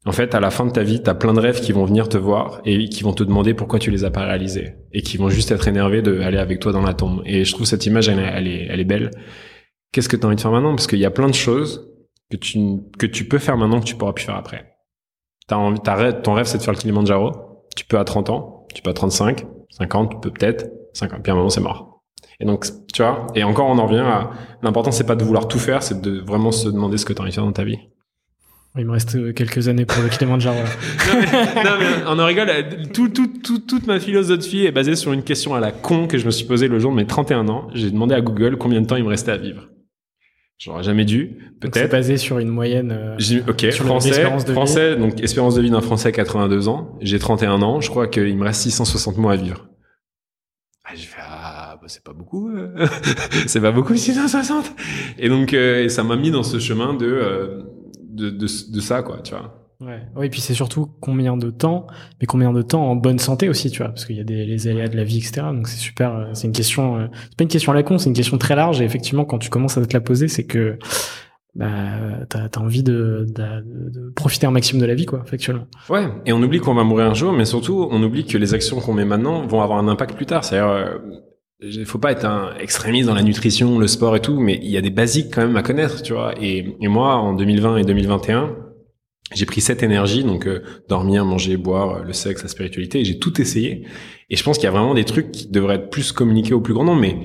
en fait, à la fin de ta vie, tu as plein de rêves qui vont venir te voir et qui vont te demander pourquoi tu les as pas réalisés et qui vont juste être énervés d'aller avec toi dans la tombe. Et je trouve cette image, elle, est, elle est belle. Qu'est-ce que tu as envie de faire maintenant? Parce qu'il y a plein de choses que tu, que tu peux faire maintenant que tu pourras plus faire après. T'as envie, as, ton rêve, c'est de faire le Kilimanjaro. Tu peux à 30 ans, tu peux à 35, 50, tu peux peut-être, 50. Puis à un moment, c'est mort. Et donc, tu vois, et encore, on en revient à l'important, c'est pas de vouloir tout faire, c'est de vraiment se demander ce que tu as envie de faire dans ta vie. Il me reste euh, quelques années pour le Kilimanjaro. *laughs* non, mais, non, mais on en rigole. Tout, tout, tout, toute ma philosophie est basée sur une question à la con que je me suis posée le jour de mes 31 ans. J'ai demandé à Google combien de temps il me restait à vivre. J'aurais jamais dû, peut-être. C'est basé sur une moyenne. Euh, ok, français, français, donc espérance de vie d'un Français 82 ans. J'ai 31 ans. Je crois qu'il me reste 660 mois à vivre. Ah, je fais ah bah c'est pas beaucoup, euh. *laughs* c'est pas beaucoup 660. Et donc euh, ça m'a mis dans ce chemin de, euh, de, de de ça quoi, tu vois. Ouais. Oui, puis c'est surtout combien de temps, mais combien de temps en bonne santé aussi, tu vois, parce qu'il y a des les aléas de la vie, etc. Donc c'est super. Euh, c'est une question. Euh, c'est pas une question à la con, c'est une question très large. Et effectivement, quand tu commences à te la poser, c'est que bah t'as as envie de, de, de, profiter un maximum de la vie, quoi, factuellement. Ouais. Et on oublie qu'on va mourir un jour, mais surtout on oublie que les actions qu'on met maintenant vont avoir un impact plus tard. C'est-à-dire il euh, faut pas être un extrémiste dans la nutrition, le sport et tout, mais il y a des basiques quand même à connaître, tu vois. Et, et moi, en 2020 et 2021, j'ai pris cette énergie, donc euh, dormir, manger, boire, euh, le sexe, la spiritualité, et j'ai tout essayé. Et je pense qu'il y a vraiment des trucs qui devraient être plus communiqués au plus grand nombre, mais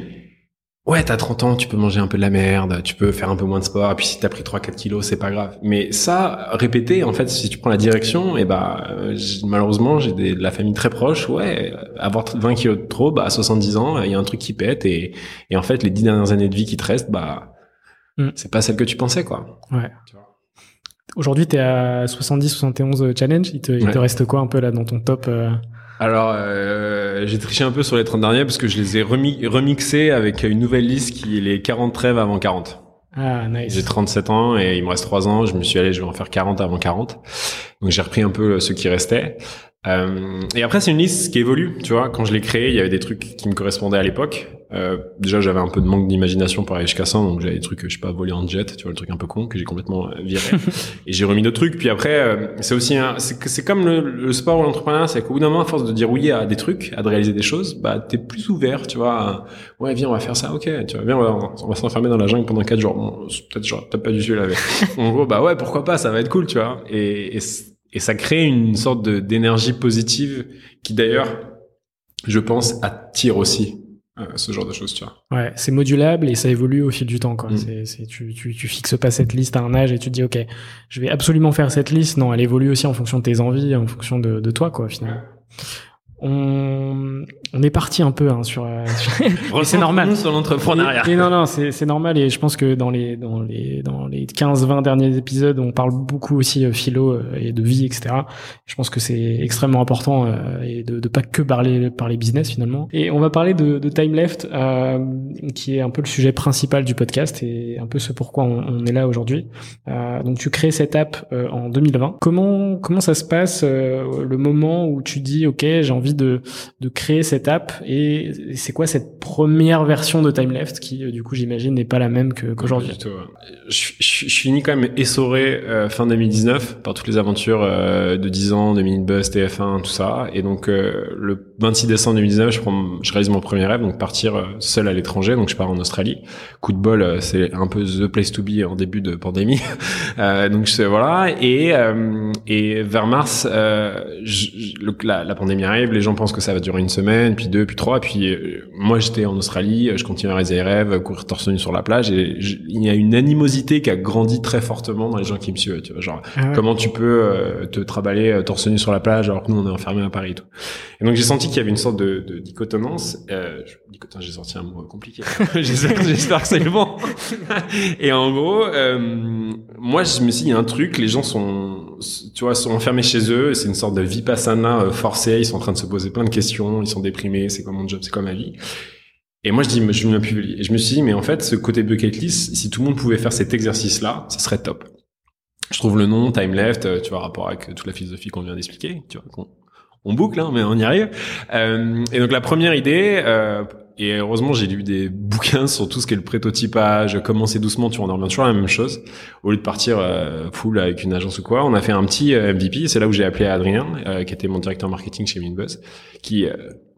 ouais, t'as 30 ans, tu peux manger un peu de la merde, tu peux faire un peu moins de sport, et puis si t'as pris 3-4 kilos, c'est pas grave. Mais ça, répéter, en fait, si tu prends la direction, et bah malheureusement, j'ai de la famille très proche, ouais, avoir 20 kilos de trop, bah à 70 ans, il y a un truc qui pète, et, et en fait, les 10 dernières années de vie qui te restent, bah mm. c'est pas celle que tu pensais, quoi. Ouais. Tu vois. Aujourd'hui, tu es à 70-71 challenge. Il te, il te reste quoi un peu là dans ton top euh alors, euh, j'ai triché un peu sur les 30 derniers parce que je les ai remixés avec une nouvelle liste qui est les 40 rêves avant 40. Ah, nice. J'ai 37 ans et il me reste 3 ans. Je me suis allé, je vais en faire 40 avant 40. Donc j'ai repris un peu ce qui restait. Euh, et après, c'est une liste qui évolue. Tu vois, quand je l'ai créée, il y avait des trucs qui me correspondaient à l'époque. Euh, déjà, j'avais un peu de manque d'imagination pour aller jusqu'à ça, donc j'avais des trucs, je sais pas, voler en jet, tu vois, le truc un peu con que j'ai complètement euh, viré. *laughs* et j'ai remis d'autres trucs. Puis après, euh, c'est aussi, c'est comme le, le sport ou l'entrepreneuriat, c'est qu'au bout d'un moment, à force de dire oui à des trucs, à de réaliser des choses, bah t'es plus ouvert, tu vois. ouais, viens, on va faire ça, ok. Tu vois, viens, on va, s'enfermer dans la jungle pendant quatre jours. Bon, peut-être, genre, peut-être pas du tout la *laughs* En gros, bah ouais, pourquoi pas, ça va être cool, tu vois. Et, et et ça crée une sorte d'énergie positive qui d'ailleurs, je pense, attire aussi euh, ce genre de choses, tu vois. Ouais, c'est modulable et ça évolue au fil du temps, quoi. Mm. Tu, tu, tu fixes pas cette liste à un âge et tu te dis, ok, je vais absolument faire cette liste. Non, elle évolue aussi en fonction de tes envies, en fonction de, de toi, quoi, finalement on, on est parti un peu hein, sur, euh, *laughs* c'est normal. sur l'entrepreneuriat. Et, non non c'est normal et je pense que dans les dans les dans les 15 20 derniers épisodes on parle beaucoup aussi euh, philo euh, et de vie etc je pense que c'est extrêmement important euh, et de, de pas que parler parler business finalement. Et on va parler de, de time left euh, qui est un peu le sujet principal du podcast et un peu ce pourquoi on, on est là aujourd'hui. Donc tu crées cette app en 2020 comment comment ça se passe le moment où tu dis ok j'ai envie de, de créer cette et c'est quoi cette première version de Time Left qui euh, du coup j'imagine n'est pas la même qu'aujourd'hui? je, je, je, finis quand même essoré euh, fin 2019 par toutes les aventures euh, de 10 ans de Minibus, TF1, tout ça. Et donc le 26 décembre 2019 je, prends, je réalise mon premier rêve donc partir seul à l'étranger. Donc je pars en Australie. Coup de bol c'est un peu the place to be en début de pandémie. *laughs* Donc je, voilà. Et, et vers mars je, la, la pandémie arrive. Les gens pensent que ça va durer une semaine, puis deux, puis trois, puis euh, moi j'étais en Australie, je continue à réaliser les rêves, courir torse nu sur la plage, et il y a une animosité qui a grandi très fortement dans les gens qui me suivent, tu vois, genre ah comment tu peux euh, te traballer euh, torse nu sur la plage alors que nous on est enfermés à Paris et tout. Et donc j'ai senti qu'il y avait une sorte de, de dichotomance. Euh, j'ai sorti un mot compliqué. *laughs* *laughs* j'espère, que c'est le bon. et en gros, moi je me suis dit il y a un truc, les gens sont, tu vois, sont enfermés chez eux, c'est une sorte de vipassana forcée, ils sont en train de se poser plein de questions, ils sont déprimés, c'est comme mon job, c'est comme ma vie. Et moi, je dis, je me publier. Et je me suis dit, mais en fait, ce côté bucket list, si tout le monde pouvait faire cet exercice-là, ce serait top. Je trouve le nom, Time Left, euh, tu vois, rapport avec toute la philosophie qu'on vient d'expliquer, tu vois, on, on boucle, hein, mais on y arrive. Euh, et donc la première idée, euh, et heureusement j'ai lu des bouquins sur tout ce qui est le prototypage, commencer doucement, tu en revient toujours à la même chose. Au lieu de partir euh, full avec une agence ou quoi, on a fait un petit euh, MVP. C'est là où j'ai appelé Adrien, euh, qui était mon directeur marketing chez Minbuzz, qui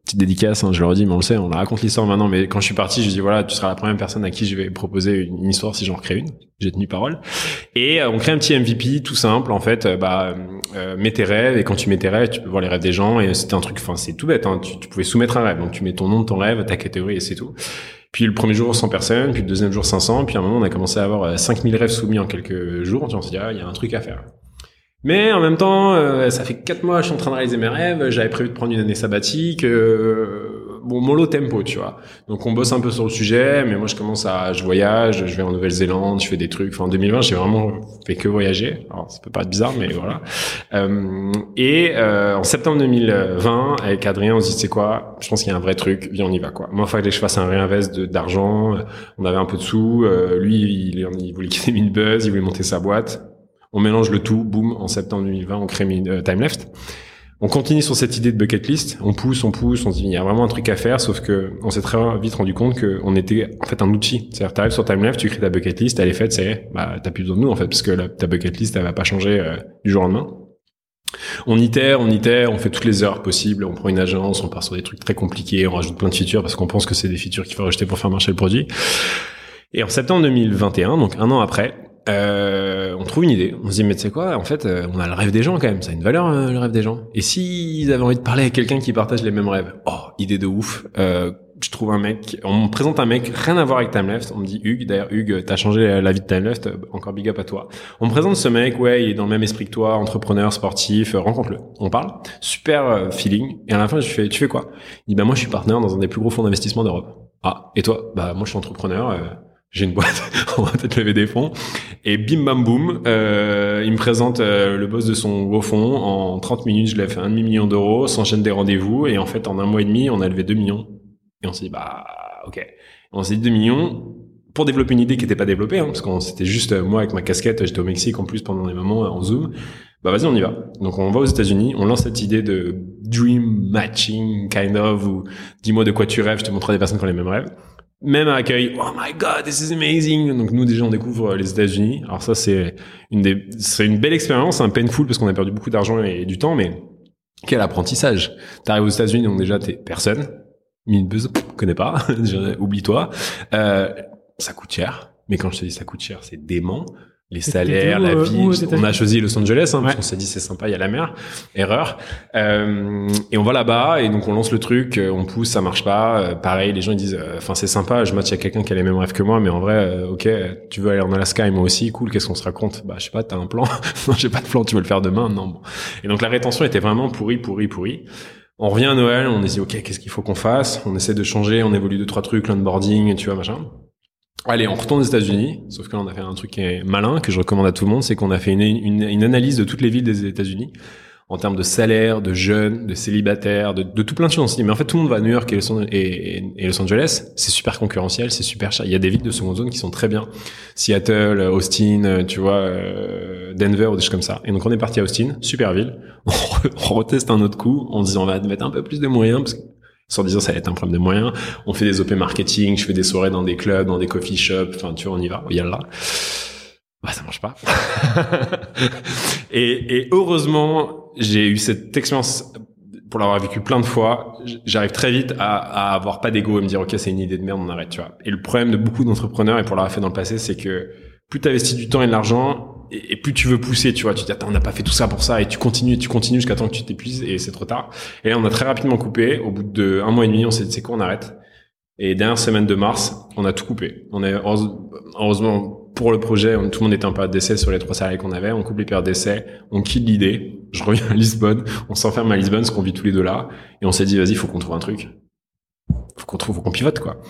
petite dédicace, hein, je leur dis, mais on le sait, on la raconte l'histoire maintenant, mais quand je suis parti, je dis voilà, tu seras la première personne à qui je vais proposer une, histoire si j'en crée une. J'ai tenu parole. Et euh, on crée un petit MVP tout simple, en fait, euh, bah, euh, mets tes rêves, et quand tu mets tes rêves, tu peux voir les rêves des gens, et c'était un truc, enfin, c'est tout bête, hein, tu, tu, pouvais soumettre un rêve, donc tu mets ton nom ton rêve, ta catégorie, et c'est tout. Puis le premier jour 100 personnes, puis le deuxième jour 500, puis à un moment on a commencé à avoir 5000 rêves soumis en quelques jours, on s'est dit ah, il y a un truc à faire. Mais en même temps, ça fait quatre mois que je suis en train de réaliser mes rêves. J'avais prévu de prendre une année sabbatique. Euh, bon mollo tempo, tu vois. Donc on bosse un peu sur le sujet, mais moi je commence à, je voyage, je vais en Nouvelle-Zélande, je fais des trucs. Enfin en 2020, j'ai vraiment fait que voyager. Alors ça peut paraître bizarre, mais voilà. *laughs* Euh, et euh, en septembre 2020, avec Adrien, on se dit c'est quoi Je pense qu'il y a un vrai truc. Viens, on y va quoi. Moi, il fallait que je fasse un réinvest d'argent. On avait un peu de sous. Euh, lui, il, il voulait quitter Minbuzz, il voulait monter sa boîte. On mélange le tout, boum, en septembre 2020, on crée euh, Time Left. On continue sur cette idée de bucket list, on pousse, on pousse, on se dit il y a vraiment un truc à faire, sauf que on s'est très vite rendu compte qu'on était en fait un outil. C'est-à-dire t'arrives sur Time Left, tu crées ta bucket list, elle est faite, c'est bah t'as plus besoin de nous en fait, parce que ta bucket list elle va pas changer euh, du jour au lendemain. On itère, on itère, on fait toutes les heures possibles, on prend une agence, on part sur des trucs très compliqués, on rajoute plein de features parce qu'on pense que c'est des features qu'il faut rajouter pour faire marcher le produit. Et en septembre 2021, donc un an après, euh, on trouve une idée. On se dit mais tu sais quoi En fait, euh, on a le rêve des gens quand même. Ça a une valeur euh, le rêve des gens. Et s'ils avaient envie de parler avec quelqu'un qui partage les mêmes rêves, oh idée de ouf. Euh, je trouve un mec, on me présente un mec, rien à voir avec TimeLeft. On me dit Hugues, d'ailleurs Hugues, t'as changé la vie de TimeLeft, encore big up à toi. On me présente ce mec, ouais, il est dans le même esprit que toi, entrepreneur, sportif, rencontre-le. On parle, super feeling. Et à la fin, je fais, tu fais quoi? Il dit bah moi je suis partenaire dans un des plus gros fonds d'investissement d'Europe. Ah, et toi? Bah moi je suis entrepreneur j'ai une boîte, *laughs* on va peut-être lever des fonds. Et bim bam boum, euh, il me présente euh, le boss de son gros fonds. En 30 minutes, je l'ai fait un demi-million d'euros, s'enchaîne des rendez-vous. Et en fait, en un mois et demi, on a levé 2 millions. Et on s'est dit, bah, ok. On s'est dit 2 millions pour développer une idée qui n'était pas développée, hein, parce qu'on c'était juste, euh, moi avec ma casquette, j'étais au Mexique en plus pendant des moments en Zoom. Bah vas-y, on y va. Donc on va aux États-Unis, on lance cette idée de dream matching, kind of, ou dis-moi de quoi tu rêves, je te montrerai des personnes qui ont les mêmes rêves même un accueil oh my god this is amazing. Donc nous déjà on découvre euh, les États-Unis. Alors ça c'est une des c'est une belle expérience un painful parce qu'on a perdu beaucoup d'argent et du temps mais quel apprentissage. T'arrives aux États-Unis donc déjà t'es personne. Minbuzz connais pas. *laughs* Oublie-toi. Euh, ça coûte cher. Mais quand je te dis ça coûte cher c'est dément les salaires, la euh, vie. on a choisi Los Angeles hein, parce qu'on s'est dit c'est sympa, il y a la mer. Erreur. Euh, et on va là-bas et donc on lance le truc, euh, on pousse, ça marche pas. Euh, pareil, les gens ils disent, enfin c'est sympa, je match avec quelqu'un qui a les mêmes rêves que moi, mais en vrai, ok, tu veux aller en Alaska et moi aussi, cool. Qu'est-ce qu'on se raconte? Bah je sais pas, t'as un plan *laughs* Non, j'ai pas de plan. Tu veux le faire demain? Non. Bon. Et donc la rétention était vraiment pourrie, pourrie, pourrie. On revient à Noël, on se dit ok, qu'est-ce qu'il faut qu'on fasse? On essaie de changer, on évolue deux trois trucs, l'onboarding, tu vois machin. Allez, on retourne aux États-Unis, sauf que là on a fait un truc qui est malin que je recommande à tout le monde, c'est qu'on a fait une, une, une, analyse de toutes les villes des États-Unis en termes de salaire, de jeunes, de célibataires, de, de tout plein de choses. On dit, mais en fait tout le monde va à New York et Los, Angeles, c'est super concurrentiel, c'est super cher. Il y a des villes de seconde zone qui sont très bien, Seattle, Austin, tu vois, euh, Denver ou des choses comme ça. Et donc on est parti à Austin, super ville. *laughs* On, reteste un autre coup en disant on va mettre un peu plus de moyens sans disant ça va être un problème de moyens. On fait des OP marketing, je fais des soirées dans des clubs, dans des coffee shops, enfin tu vois, on y va, il y a là. Bah ça marche pas. *laughs* et, et heureusement, j'ai eu cette expérience pour l'avoir vécu plein de fois, j'arrive très vite à, à avoir pas d'ego et me dire ok c'est une idée de merde, on arrête, tu vois. Et le problème de beaucoup d'entrepreneurs et pour l'avoir fait dans le passé, c'est que plus tu investis du temps et de l'argent, et, plus tu veux pousser, tu vois, tu te dis attends, on n'a pas fait tout ça pour ça, et tu continues, tu continues jusqu'à temps que tu t'épuises, et c'est trop tard. Et là, on a très rapidement coupé. Au bout de un mois et demi, on s'est dit c'est quoi, on arrête. Et dernière semaine de mars, on a tout coupé. On est heureusement pour le projet, tout le monde était en période d'essai sur les trois salariés qu'on avait. On coupe les périodes d'essai, on quitte l'idée. Je reviens à Lisbonne, on s'enferme à Lisbonne, ce qu'on vit tous les deux là, et on s'est dit vas-y, faut qu'on trouve un truc. Faut qu'on trouve, faut qu'on pivote quoi.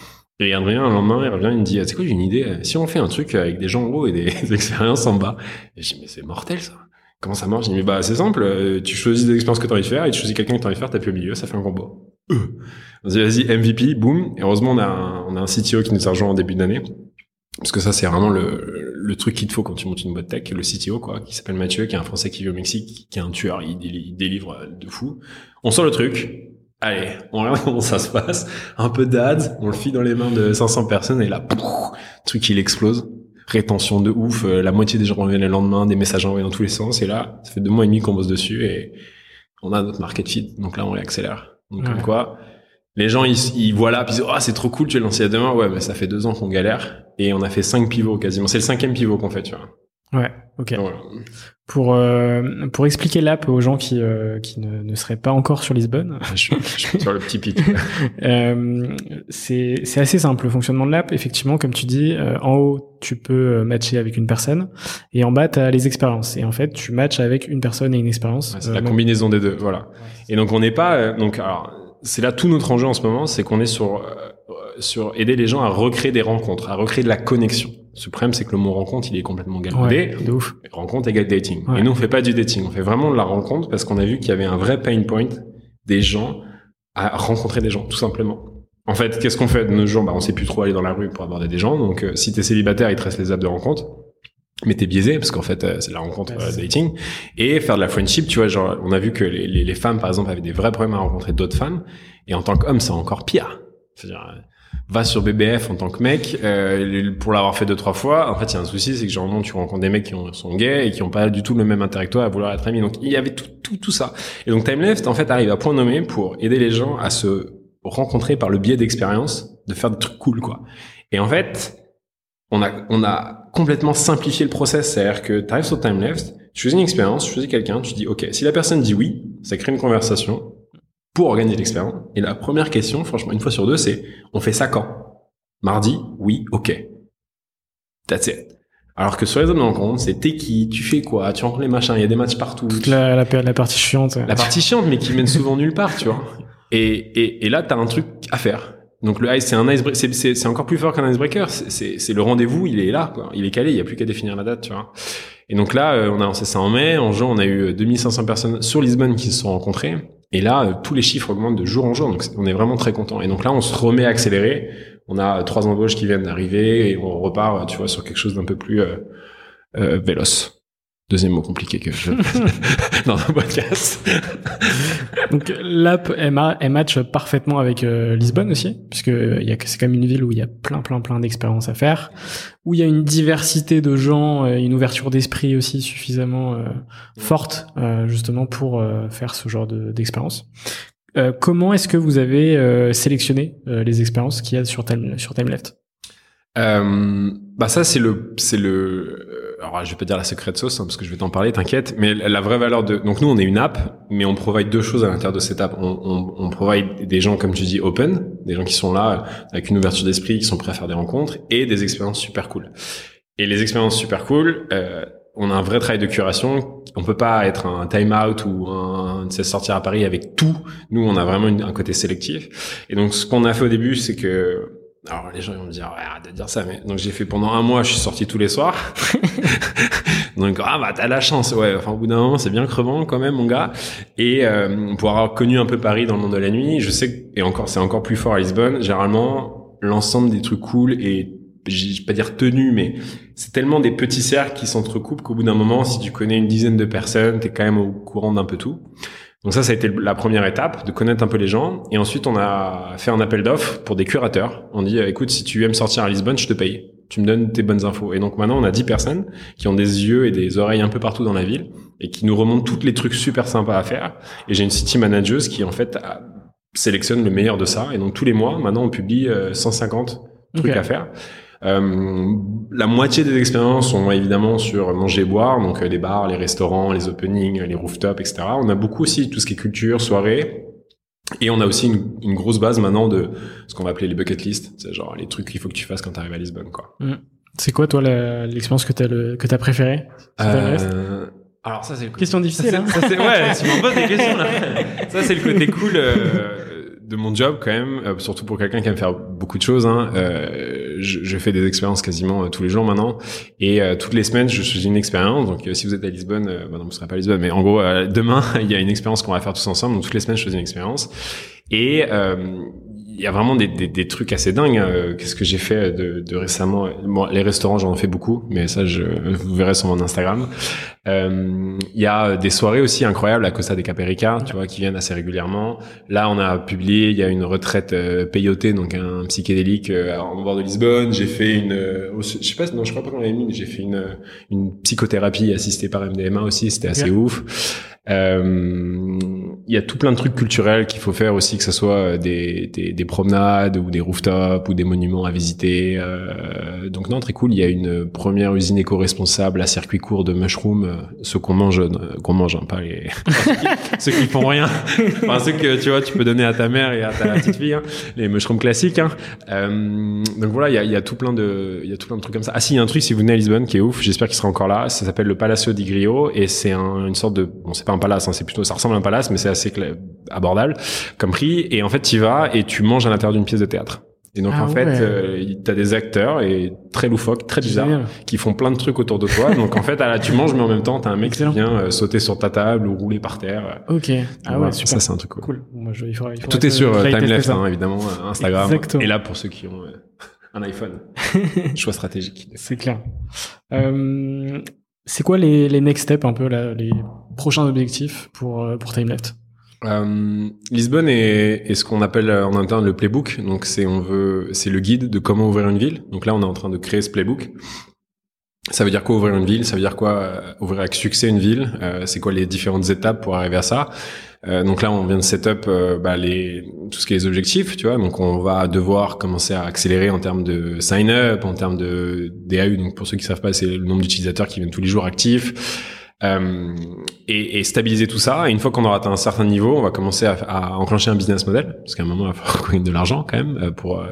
Et Adrien, un lendemain, il revient, il me dit, c'est quoi, j'ai une idée. Si on fait un truc avec des gens en haut et des *laughs* expériences en bas. Et je dis, mais c'est mortel, ça. Comment ça marche? Je dis, mais bah, c'est simple. Euh, tu choisis des expériences que tu as envie de faire et tu choisis quelqu'un que tu as envie de faire, t'appuies au milieu, ça fait un combo. Euh. Dit, vas-y, MVP, boum. Et heureusement, on a un, on a un CTO qui nous a rejoint en début d'année. Parce que ça, c'est vraiment le, le truc qu'il te faut quand tu montes une boîte tech. Le CTO, quoi, qui s'appelle Mathieu, qui est un Français qui vit au Mexique, qui est un tueur, il, il délivre de fou. On sort le truc allez, on regarde comment ça se passe. Un peu d'ads, on le fit dans les mains de 500 personnes et là, truc il explose. Rétention de ouf, euh, la moitié des gens reviennent le lendemain, des messages envoyés dans tous les sens et là, ça fait deux mois et demi qu'on bosse dessus et on a notre market fit. Donc là, on réaccélère. Donc comme quoi, les gens ils, ils voient là, puis ils disent, oh, c'est trop cool, tu es lancé à demain. Ouais, mais ça fait deux ans qu'on galère et on a fait cinq pivots quasiment. C'est le cinquième pivot qu'on fait, tu vois. Ouais, ok. Pour euh, pour expliquer l'app aux gens qui euh, qui ne, ne, seraient pas encore sur Lisbonne, *laughs* je, je suis *laughs* sur le petit pic. *laughs* euh, c'est c'est assez simple le fonctionnement de l'app. Effectivement, comme tu dis, euh, en haut tu peux matcher avec une personne et en bas tu as les expériences. Et en fait, tu matches avec une personne et une expérience. c'est la combinaison des deux, voilà. et donc on n'est pas donc alors c'est là tout notre enjeu en ce moment, c'est qu'on est sur euh, sur aider les gens à recréer des rencontres, à recréer de la connexion. Le problème, c'est que le mot rencontre, il est complètement galvaudé. de ouf. Rencontre égale dating. Et nous, on fait pas du dating, on fait vraiment de la rencontre parce qu'on a vu qu'il y avait un vrai pain point des gens à rencontrer des gens, tout simplement. En fait, qu'est-ce qu'on fait de nos jours? Bah, On sait plus trop aller dans la rue pour aborder des gens. Donc, euh, si t'es célibataire, il te reste les apps de rencontre mais t'es biaisé parce qu'en fait euh, c'est la rencontre euh, dating et faire de la friendship tu vois genre on a vu que les, les, les femmes par exemple avaient des vrais problèmes à rencontrer d'autres femmes et en tant qu'homme c'est encore pire c'est-à-dire euh, va sur BBF en tant que mec euh, pour l'avoir fait deux trois fois en fait il y a un souci c'est que généralement tu rencontres des mecs qui sont gays et qui ont pas du tout le même intérêt que toi à vouloir être amis donc il y avait tout tout tout ça. Et donc Time Left en fait arrive à point nommé pour aider les gens à se rencontrer par le biais d'expériences de faire des trucs cool quoi. Et en fait on a on a complètement simplifier le process. C'est-à-dire que tu arrives sur Time Left, tu choisis une expérience, tu choisis quelqu'un, tu dis OK, si la personne dit oui, ça crée une conversation pour organiser l'expérience. Et la première question, franchement, une fois sur deux, c'est on fait ça quand? Mardi? Oui, OK. That's it. Alors que sur les autres rencontres, c'est t'es qui, tu fais quoi, tu rencontres les machins, il y a des matchs partout. Toute la, la, la partie chiante. La partie chiante, mais qui mène souvent nulle part, tu vois. Et, et, et là, t'as un truc à faire. Donc le ice, c'est un icebreaker, c'est encore plus fort qu'un icebreaker. C'est le rendez-vous, il est là, quoi. Il est calé, il y a plus qu'à définir la date, tu vois. Et donc là, euh, on a lancé ça en mai. En juin, on a eu 2500 personnes sur Lisbonne qui se sont rencontrées. Et là, euh, tous les chiffres augmentent de jour en jour. Donc on est vraiment très content. Et donc là, on se remet à accélérer. On a trois embauches qui viennent d'arriver et on repart, tu vois, sur quelque chose d'un peu plus euh, euh véloce. Deuxième mot compliqué que je *laughs* dans un podcast. Donc l'app elle, match parfaitement avec euh, Lisbonne aussi, puisque euh, il c'est quand même une ville où il y a plein plein plein d'expériences à faire, où il y a une diversité de gens, euh, une ouverture d'esprit aussi suffisamment forte justement pour faire ce genre d'expérience. comment est-ce que vous avez sélectionné les expériences qu'il y a sur Time sur Time Left? Bah ça c'est le c'est le alors je vais pas dire la secrète sauce hein, parce que je vais t'en parler, t'inquiète. Mais la vraie valeur de donc nous on est une app, mais on provide deux choses à l'intérieur de cette app. On, on, on des gens comme tu dis open, des gens qui sont là avec une ouverture d'esprit, qui sont prêts à faire des rencontres et des expériences super cool. Et les expériences super cool, euh, on a un vrai travail de curation. On peut pas être un time out ou un sortir à Paris avec tout. Nous on a vraiment un côté sélectif. Et donc ce qu'on a fait au début, c'est que alors les gens vont me dire ouais, arrête de dire ça mais donc j'ai fait pendant un mois je suis sorti tous les soirs. *laughs* Donc ah bah t'as la chance. Ouais enfin au bout d'un moment c'est bien crevant quand même mon gars. Et euh, pour avoir connu un peu Paris dans le monde de la nuit je sais et encore c'est encore plus fort à Lisbonne généralement l'ensemble des trucs cool et je vais pas dire tenu mais c'est tellement des petits cercles qui s'entrecoupent qu'au bout d'un moment si tu connais une dizaine de personnes t'es quand même au courant d'un peu tout donc ça, ça a été la première étape, de connaître un peu les gens. Et ensuite, on a fait un appel d'offres pour des curateurs. On dit, écoute, si tu aimes sortir à Lisbonne, je te paye. Tu me donnes tes bonnes infos. Et donc maintenant, on a 10 personnes qui ont des yeux et des oreilles un peu partout dans la ville et qui nous remontent tous les trucs super sympas à faire. Et j'ai une city manager qui, en fait, sélectionne le meilleur de ça. Et donc tous les mois, maintenant, on publie 150 euh, trucs à faire. Euh, la moitié des expériences sont évidemment sur manger et boire, donc euh, les bars, les restaurants, les openings, les rooftops, etc. On a beaucoup aussi tout ce qui est culture, soirée. Et on a aussi une, une grosse base maintenant de ce qu'on va appeler les bucket list, c'est genre les trucs qu'il faut que tu fasses quand tu arrives à Lisbonne, quoi. Mm. C'est quoi toi l'expérience que tu as le que t'as préférée euh... Alors ça c'est le question difficile. Ça, hein ça, ouais, tu m'en poses des questions là. *laughs* Ça c'est le côté cool. Euh de mon job quand même, euh, surtout pour quelqu'un qui aime faire beaucoup de choses. Hein, euh, je, fais des expériences quasiment euh, tous les jours maintenant, et euh, toutes les semaines je choisis une expérience. Donc si vous êtes à Lisbonne, bah non vous serez pas à Lisbonne, mais en gros demain *laughs* il y a une expérience qu'on va faire tous ensemble. Donc toutes les semaines je choisis une expérience, et il y a vraiment des, des, des trucs assez dingues. Hein. Qu'est-ce que j'ai fait de, de récemment? Bon, Les restaurants, j'en fais beaucoup, mais ça, je, *laughs* vous verrez sur mon Instagram. Euh, il y a des soirées aussi incroyables à Costa de Caperica, tu vois, qui viennent assez régulièrement. Là, on a publié, il y a une retraite euh, payotée, donc un psychédélique euh, en bord de Lisbonne. J'ai fait une, euh, je sais pas, non, je crois pas qu'on l'avait mis, j'ai fait une, une psychothérapie assistée par MDMA aussi. C'était assez ouf. Euh, il y a tout plein de trucs culturels qu'il faut faire aussi, que ce soit euh, des, des, des, promenades ou des rooftops ou des monuments à visiter. Euh, donc non, très cool. Il y a une première usine éco-responsable à circuit court de mushrooms, euh, ceux qu'on mange, qu'on mange, hein, pas les *laughs* ceux qui font rien. enfin ceux que tu vois, tu peux donner à ta mère et à ta petite fille, hein, les mushrooms classiques. Hein. Euh, donc voilà, il y a, il y a tout plein de, il y a tout plein de trucs comme ça. Ah si, il y a un truc si vous venez à Lisbonne qui est ouf. J'espère qu'il sera encore là. Ça s'appelle le Palacio di Grio et c'est un, une sorte de, bon c'est pas un palace, hein, c'est plutôt, ça ressemble à un palace, mais c'est assez abordable comme prix. Et en fait, tu vas et tu manges à l'intérieur d'une pièce de théâtre. Et donc Ah en fait, ouais. euh, t'as des acteurs et très loufoques, très bizarres, Génial. qui font plein de trucs autour de toi. *laughs* donc en fait, ah tu manges, mais en même temps, t'as un mec Excellent. qui vient euh, sauter sur ta table ou rouler par terre. Ok. Ah Voilà, ouais, super. Ça, c'est un truc cool. Cool. Moi, je, il faudra, il faudra Tout est sur euh, Timeleft, hein, évidemment, euh, Instagram. Exactement. Et là, pour ceux qui ont euh, un iPhone, *laughs* choix stratégique. C'est clair. Euh, c'est quoi les, les next steps un peu là, les prochains objectifs pour euh, pour Timeleft Euh, Lisbonne est, est ce qu'on appelle euh, en interne le playbook. Donc c'est on veut, c'est le guide de comment ouvrir une ville. Donc là, on est en train de créer ce playbook. Ça veut dire quoi ouvrir une ville? Ça veut dire quoi euh, ouvrir avec succès une ville? Euh, C'est quoi les différentes étapes pour arriver à ça? Euh, Donc là, on vient de set up euh, bah, les, tout ce qui est les objectifs, tu vois. Donc on va devoir commencer à accélérer en termes de sign up, en termes de DAU. Donc pour ceux qui savent pas, c'est le nombre d'utilisateurs qui viennent tous les jours actifs. Euh, et, et stabiliser tout ça. Une fois qu'on aura atteint un certain niveau, on va commencer à, à enclencher un business model, parce qu'à un moment, il va falloir *laughs* ait de l'argent quand même euh, pour euh,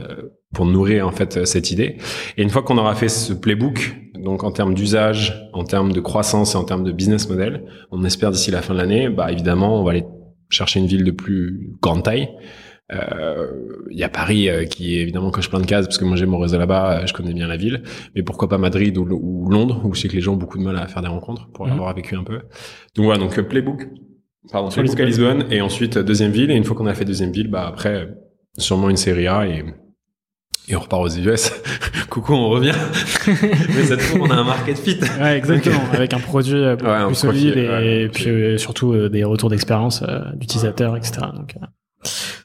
pour nourrir en fait cette idée. Et une fois qu'on aura fait ce playbook, donc en termes d'usage, en termes de croissance et en termes de business model, on espère d'ici la fin de l'année, bah évidemment, on va aller chercher une ville de plus grande taille. Euh, Il y a Paris euh, qui évidemment coche plein de cases parce que moi j'ai mon réseau là-bas, euh, je connais bien la ville. Mais pourquoi pas Madrid ou, ou Londres où je sais que les gens ont beaucoup de mal à faire des rencontres pour Mhm. avoir vécu un peu. Donc voilà, donc euh, playbook, pardon, Sur playbook à Lisbonne et ensuite euh, deuxième ville. Et une fois qu'on a fait deuxième ville, bah après sûrement une série A et et on repart aux US. *laughs* Coucou, on revient. *laughs* Mais cette fois, on a un market fit. Ouais, exactement. Avec un produit Ouais, plus solide et, ouais, puis surtout euh, des retours d'expérience euh, d'utilisateurs, etc. Donc euh,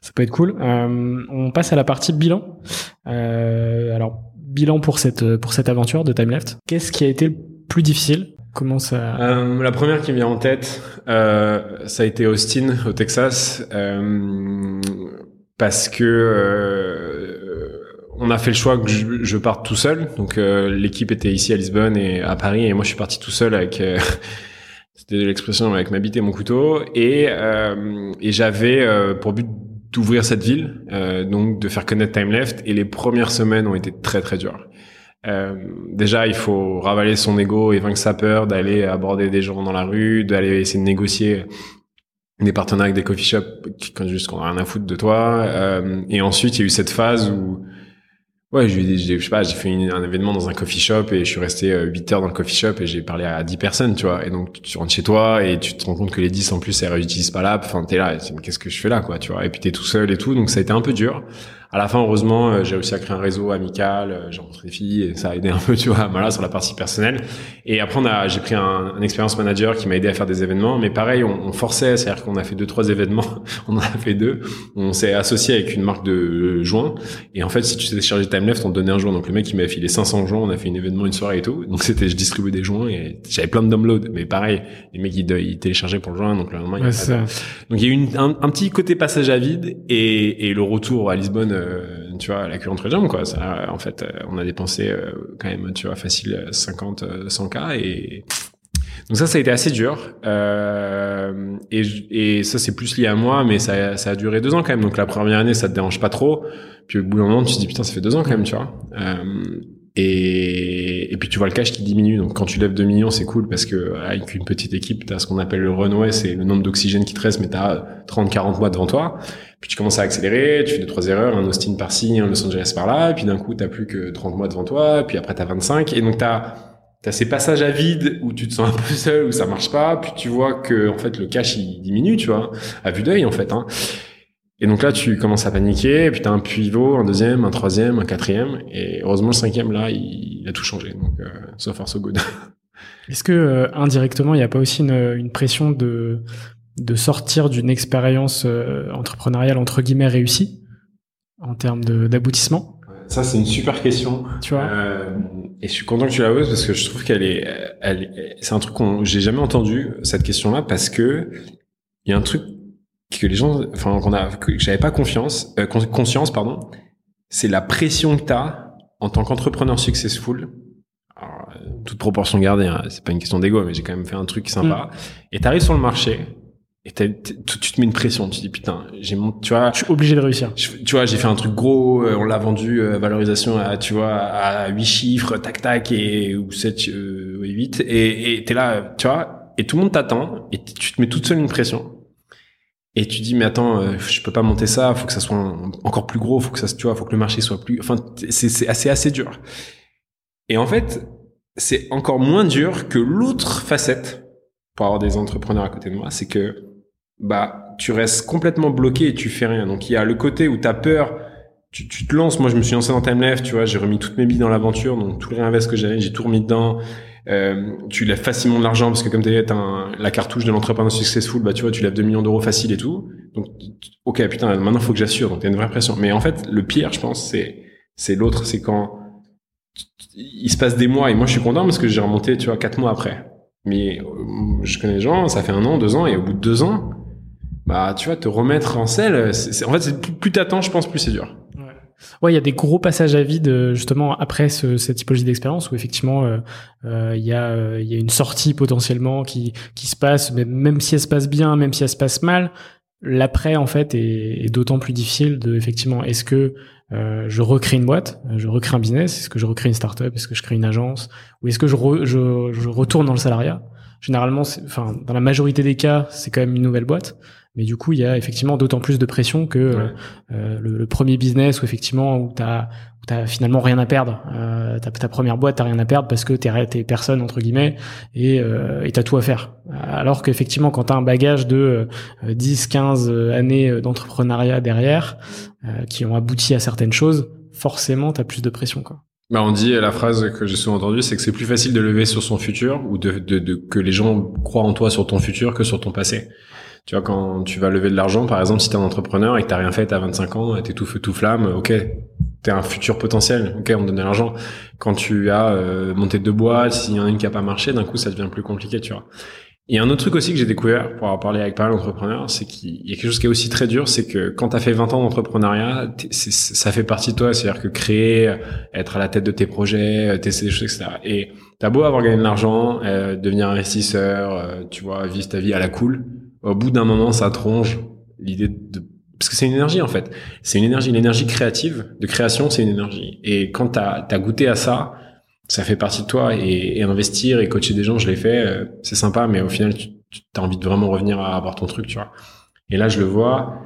ça peut être cool. Euh, on passe à la partie bilan. Euh, alors bilan pour cette pour cette aventure de Timeleft. Qu'est-ce qui a été le plus difficile? Comment ça? Euh, la première qui me vient en tête, euh, ça a été Austin, au Texas, euh, parce que euh, on a fait le choix que je, je parte tout seul. Donc l'équipe était ici à Lisbonne et à Paris, et moi je suis parti tout seul avec. C'était l'expression avec ma bite et mon couteau, et, euh, et j'avais euh, pour but d'ouvrir cette ville, euh, donc de faire connaître Time Left. Et les premières semaines ont été très très dures. Déjà, il faut ravaler son ego et vaincre sa peur d'aller aborder des gens dans la rue, d'aller essayer de négocier des partenariats avec des coffee shops qui quand juste qu'on a rien à foutre de toi. Et ensuite, il y a eu cette phase où Ouais, j'ai, je sais pas, j'ai fait un événement dans un coffee shop et je suis resté euh, 8 heures dans le coffee shop et j'ai parlé à 10 personnes, tu vois. Et donc, tu rentres chez toi et tu te rends compte que les 10 en plus, elles réutilisent pas l'app. Enfin, t'es là, et tu qu'est-ce que je fais là, quoi, tu vois. Et puis t'es tout seul et tout. Donc, ça a été un peu dur. À la fin, heureusement, euh, j'ai réussi à créer un réseau amical, euh, j'ai rencontré des filles et ça a aidé un peu, tu vois, voilà, sur la partie personnelle. Et après, j'ai pris un, un expérience manager qui m'a aidé à faire des événements. Mais pareil, on, on forçait, c'est-à-dire qu'on a fait deux, trois événements. *laughs* on en a fait deux. On s'est associé avec une marque de euh, joints. Et en fait, si tu t'es chargé de Timeleft, on te donnait un joint. Donc le mec, il m'a filé 500 joints. On a fait un événement, une soirée et tout. Donc c'était, je distribuais des joints et j'avais plein de downloads. Mais pareil, les mecs, ils, ils téléchargeaient pour le joint. Donc le lendemain, il y a pas de- donc il y a eu une- un, un petit côté passage à vide et, et le retour à Lisbonne, tu vois, la queue entre les jambes, quoi. En fait, euh, on a dépensé euh, quand même, tu vois, facile euh, 50, euh, 100 k et donc ça, ça a été assez dur. Euh, et, et ça, c'est plus lié à moi, mais ça, ça a duré deux ans quand même. Donc la première année, ça te dérange pas trop. Puis au bout d'un moment, tu te dis putain, ça fait deux ans quand même, tu vois. Euh, et, et puis tu vois le cash qui diminue. Donc quand tu lèves 2 millions, c'est cool parce que avec une petite équipe, tu as ce qu'on appelle le runway, c'est le nombre d'oxygène qui te reste, mais tu as 30-40 mois devant toi. Puis tu commences à accélérer, tu fais deux trois erreurs, un Austin par-ci, un Los Angeles par-là, puis d'un coup, t'as plus que 30 mois devant toi, puis après t'as 25, et donc t'as as ces passages à vide où tu te sens un peu seul, où ça marche pas, puis tu vois que en fait le cash il diminue, tu vois, à vue d'œil en fait. Hein. Et donc là, tu commences à paniquer, et puis t'as un pivot, un deuxième, un troisième, un quatrième, et heureusement le cinquième là, il, a tout changé. Donc euh, so far so good. Est-ce que euh, indirectement, il n'y a pas aussi une pression de de sortir d'une expérience euh, entrepreneuriale entre guillemets réussie en termes d'aboutissement Ça c'est une super question. Tu vois Euh, et je suis content que tu la poses parce que je trouve qu'elle est, elle, est- c'est un truc qu'on, j'ai jamais entendu cette question-là parce que il y a un truc que les gens, enfin qu'on a, que j'avais pas confiance, euh, con- conscience, pardon, c'est la pression que t'as en tant qu'entrepreneur successful. Alors, euh, toute proportion gardée, hein, c'est pas une question d'ego, mais j'ai quand même fait un truc sympa. Et t'arrives sur le marché et tu tu te mets une pression. Tu te dis putain, j'ai mon, tu vois, Je suis obligé de réussir. je- tu vois, j'ai fait un truc gros, euh, on l'a vendu, euh, valorisation à, tu vois, à 8 chiffres, tac, tac, et, ou 7, euh, oui, 8, et, et t'es là, tu vois, et tout le monde t'attend, et tu te mets toute seule une pression. et tu dis mais attends euh, je peux pas monter ça faut que ça soit encore plus gros faut que ça tu vois faut que le marché soit plus enfin c'est c'est assez assez dur et en fait c'est encore moins dur que l'autre facette pour avoir des entrepreneurs à côté de moi c'est que bah tu restes complètement bloqué et tu fais rien donc il y a le côté où tu as peur tu, tu, te lances moi je me suis lancé dans TimeLeft tu vois j'ai remis toutes mes billes dans l'aventure donc tout le réinvest que j'avais j'ai tout remis dedans euh, tu lèves facilement de l'argent parce que comme tu es la cartouche de l'entrepreneur successful, bah tu vois, tu lèves 2 millions d'euros facile et tout. Donc ok putain, maintenant faut que j'assure. Donc t'as une vraie pression. Mais en fait, le pire, je pense, c'est c'est l'autre, c'est quand il se passe des mois et moi je suis content parce que j'ai remonté, tu vois, quatre mois après. Mais euh, je connais des gens, ça fait un an, deux ans et au bout de deux ans, bah tu vois, te remettre en selle, en fait, plus, t'attends, je pense, plus c'est dur. Ouais, il y a des gros passages à vide euh, justement après ce, cette typologie d'expérience où effectivement euh, euh il y a euh, il y a une sortie potentiellement qui qui se passe, mais même si elle se passe bien, même si elle se passe mal, l'après en fait est, est d'autant plus difficile de effectivement est-ce que je recrée une boîte, je recrée un business, est-ce que je recrée une startup, est-ce que je crée une agence, ou est-ce que je, je, je retourne dans le salariat? Généralement, enfin dans la majorité des cas, c'est quand même une nouvelle boîte. Mais du coup, il y a effectivement d'autant plus de pression que euh, le, premier business où effectivement où t'as t'as finalement rien à perdre. Euh, ta, ta première boîte, t'as rien à perdre parce que t'es t'es personne entre guillemets et euh, et t'as tout à faire. Alors qu'effectivement, quand t'as un bagage de 10, euh, 15 années d'entrepreneuriat derrière euh, qui ont abouti à certaines choses, forcément, t'as plus de pression quoi. Bah on dit la phrase que j'ai souvent entendue, c'est que c'est plus facile de lever sur son futur ou de, de, de, que les gens croient en toi sur ton futur que sur ton passé. Tu vois, quand tu vas lever de l'argent, par exemple, si t'es un entrepreneur et que t'as rien fait à 25 ans, t'es tout feu tout flamme, ok, t'es un futur potentiel, ok, on te donne de l'argent. Quand tu as euh, monté deux boîtes, s'il y en a une qui a pas marché, d'un coup, ça devient plus compliqué, tu vois. Et un autre truc aussi que j'ai découvert pour avoir parlé avec pas mal d'entrepreneurs, c'est qu'il y a quelque chose qui est aussi très dur, c'est que quand tu as fait 20 ans d'entrepreneuriat, ça fait partie de toi, c'est-à-dire que créer, être à la tête de tes projets, tester des choses, etc. Et t'as beau avoir gagné de l'argent, euh, devenir investisseur, euh, tu vois, vivre ta vie à la cool, au bout d'un moment, ça tronge l'idée de parce que c'est une énergie en fait. C'est une énergie, l'énergie créative, de création, c'est une énergie. Et quand tu as, goûté à ça, ça fait partie de toi. Et, investir et coacher des gens, je l'ai fait, euh, c'est sympa, mais au final, tu, as envie de vraiment revenir à avoir ton truc, tu vois. Et là, je le vois.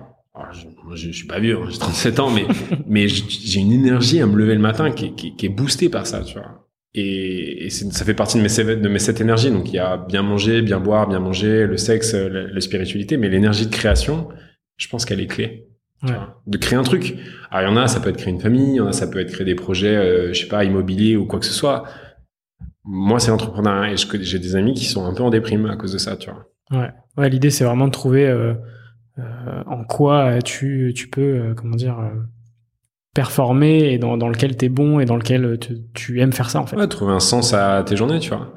je, je, suis pas vieux, hein, j'ai 37 ans, mais *laughs* mais j'ai une énergie à me lever le matin qui, qui, qui est boostée par ça, tu vois. Et, et ça fait partie de mes, de mes sept énergies. Donc il y a bien manger, bien boire, bien manger, le sexe, la, spiritualité, mais l'énergie de création, je pense qu'elle est clé. Ouais. De créer un truc. Alors il y en a, ça peut être créer une famille, il y en a, ça peut être créer des projets, euh, je sais pas, immobiliers ou quoi que ce soit. Moi, c'est l'entrepreneuriat et j'ai des amis qui sont un peu en déprime à cause de ça, tu vois. Ouais. Ouais, l'idée c'est vraiment de trouver euh, euh, en quoi tu tu peux euh, comment dire euh, performer et dans, dans lequel tu es bon et dans lequel tu aimes faire ça en fait. Ouais, trouver un sens à tes journées, tu vois.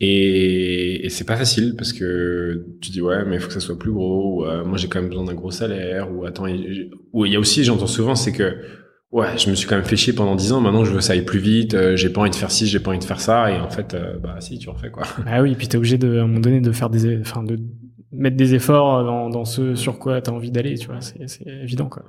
Et, et c'est pas facile parce que tu dis ouais mais il faut que ça soit plus gros ou euh, moi j'ai quand même besoin d'un gros salaire ou attends ou il y a aussi j'entends souvent c'est que ouais je me suis quand même fait chier pendant dix ans maintenant je veux que ça aille plus vite euh, j'ai pas envie de faire ci j'ai pas envie de faire ça et en fait euh, bah si tu refais quoi. Ah oui puis t'es obligé de à un moment donné de faire des enfin de mettre des efforts dans, dans ce sur quoi tu as envie d'aller, tu vois, c'est évident quoi.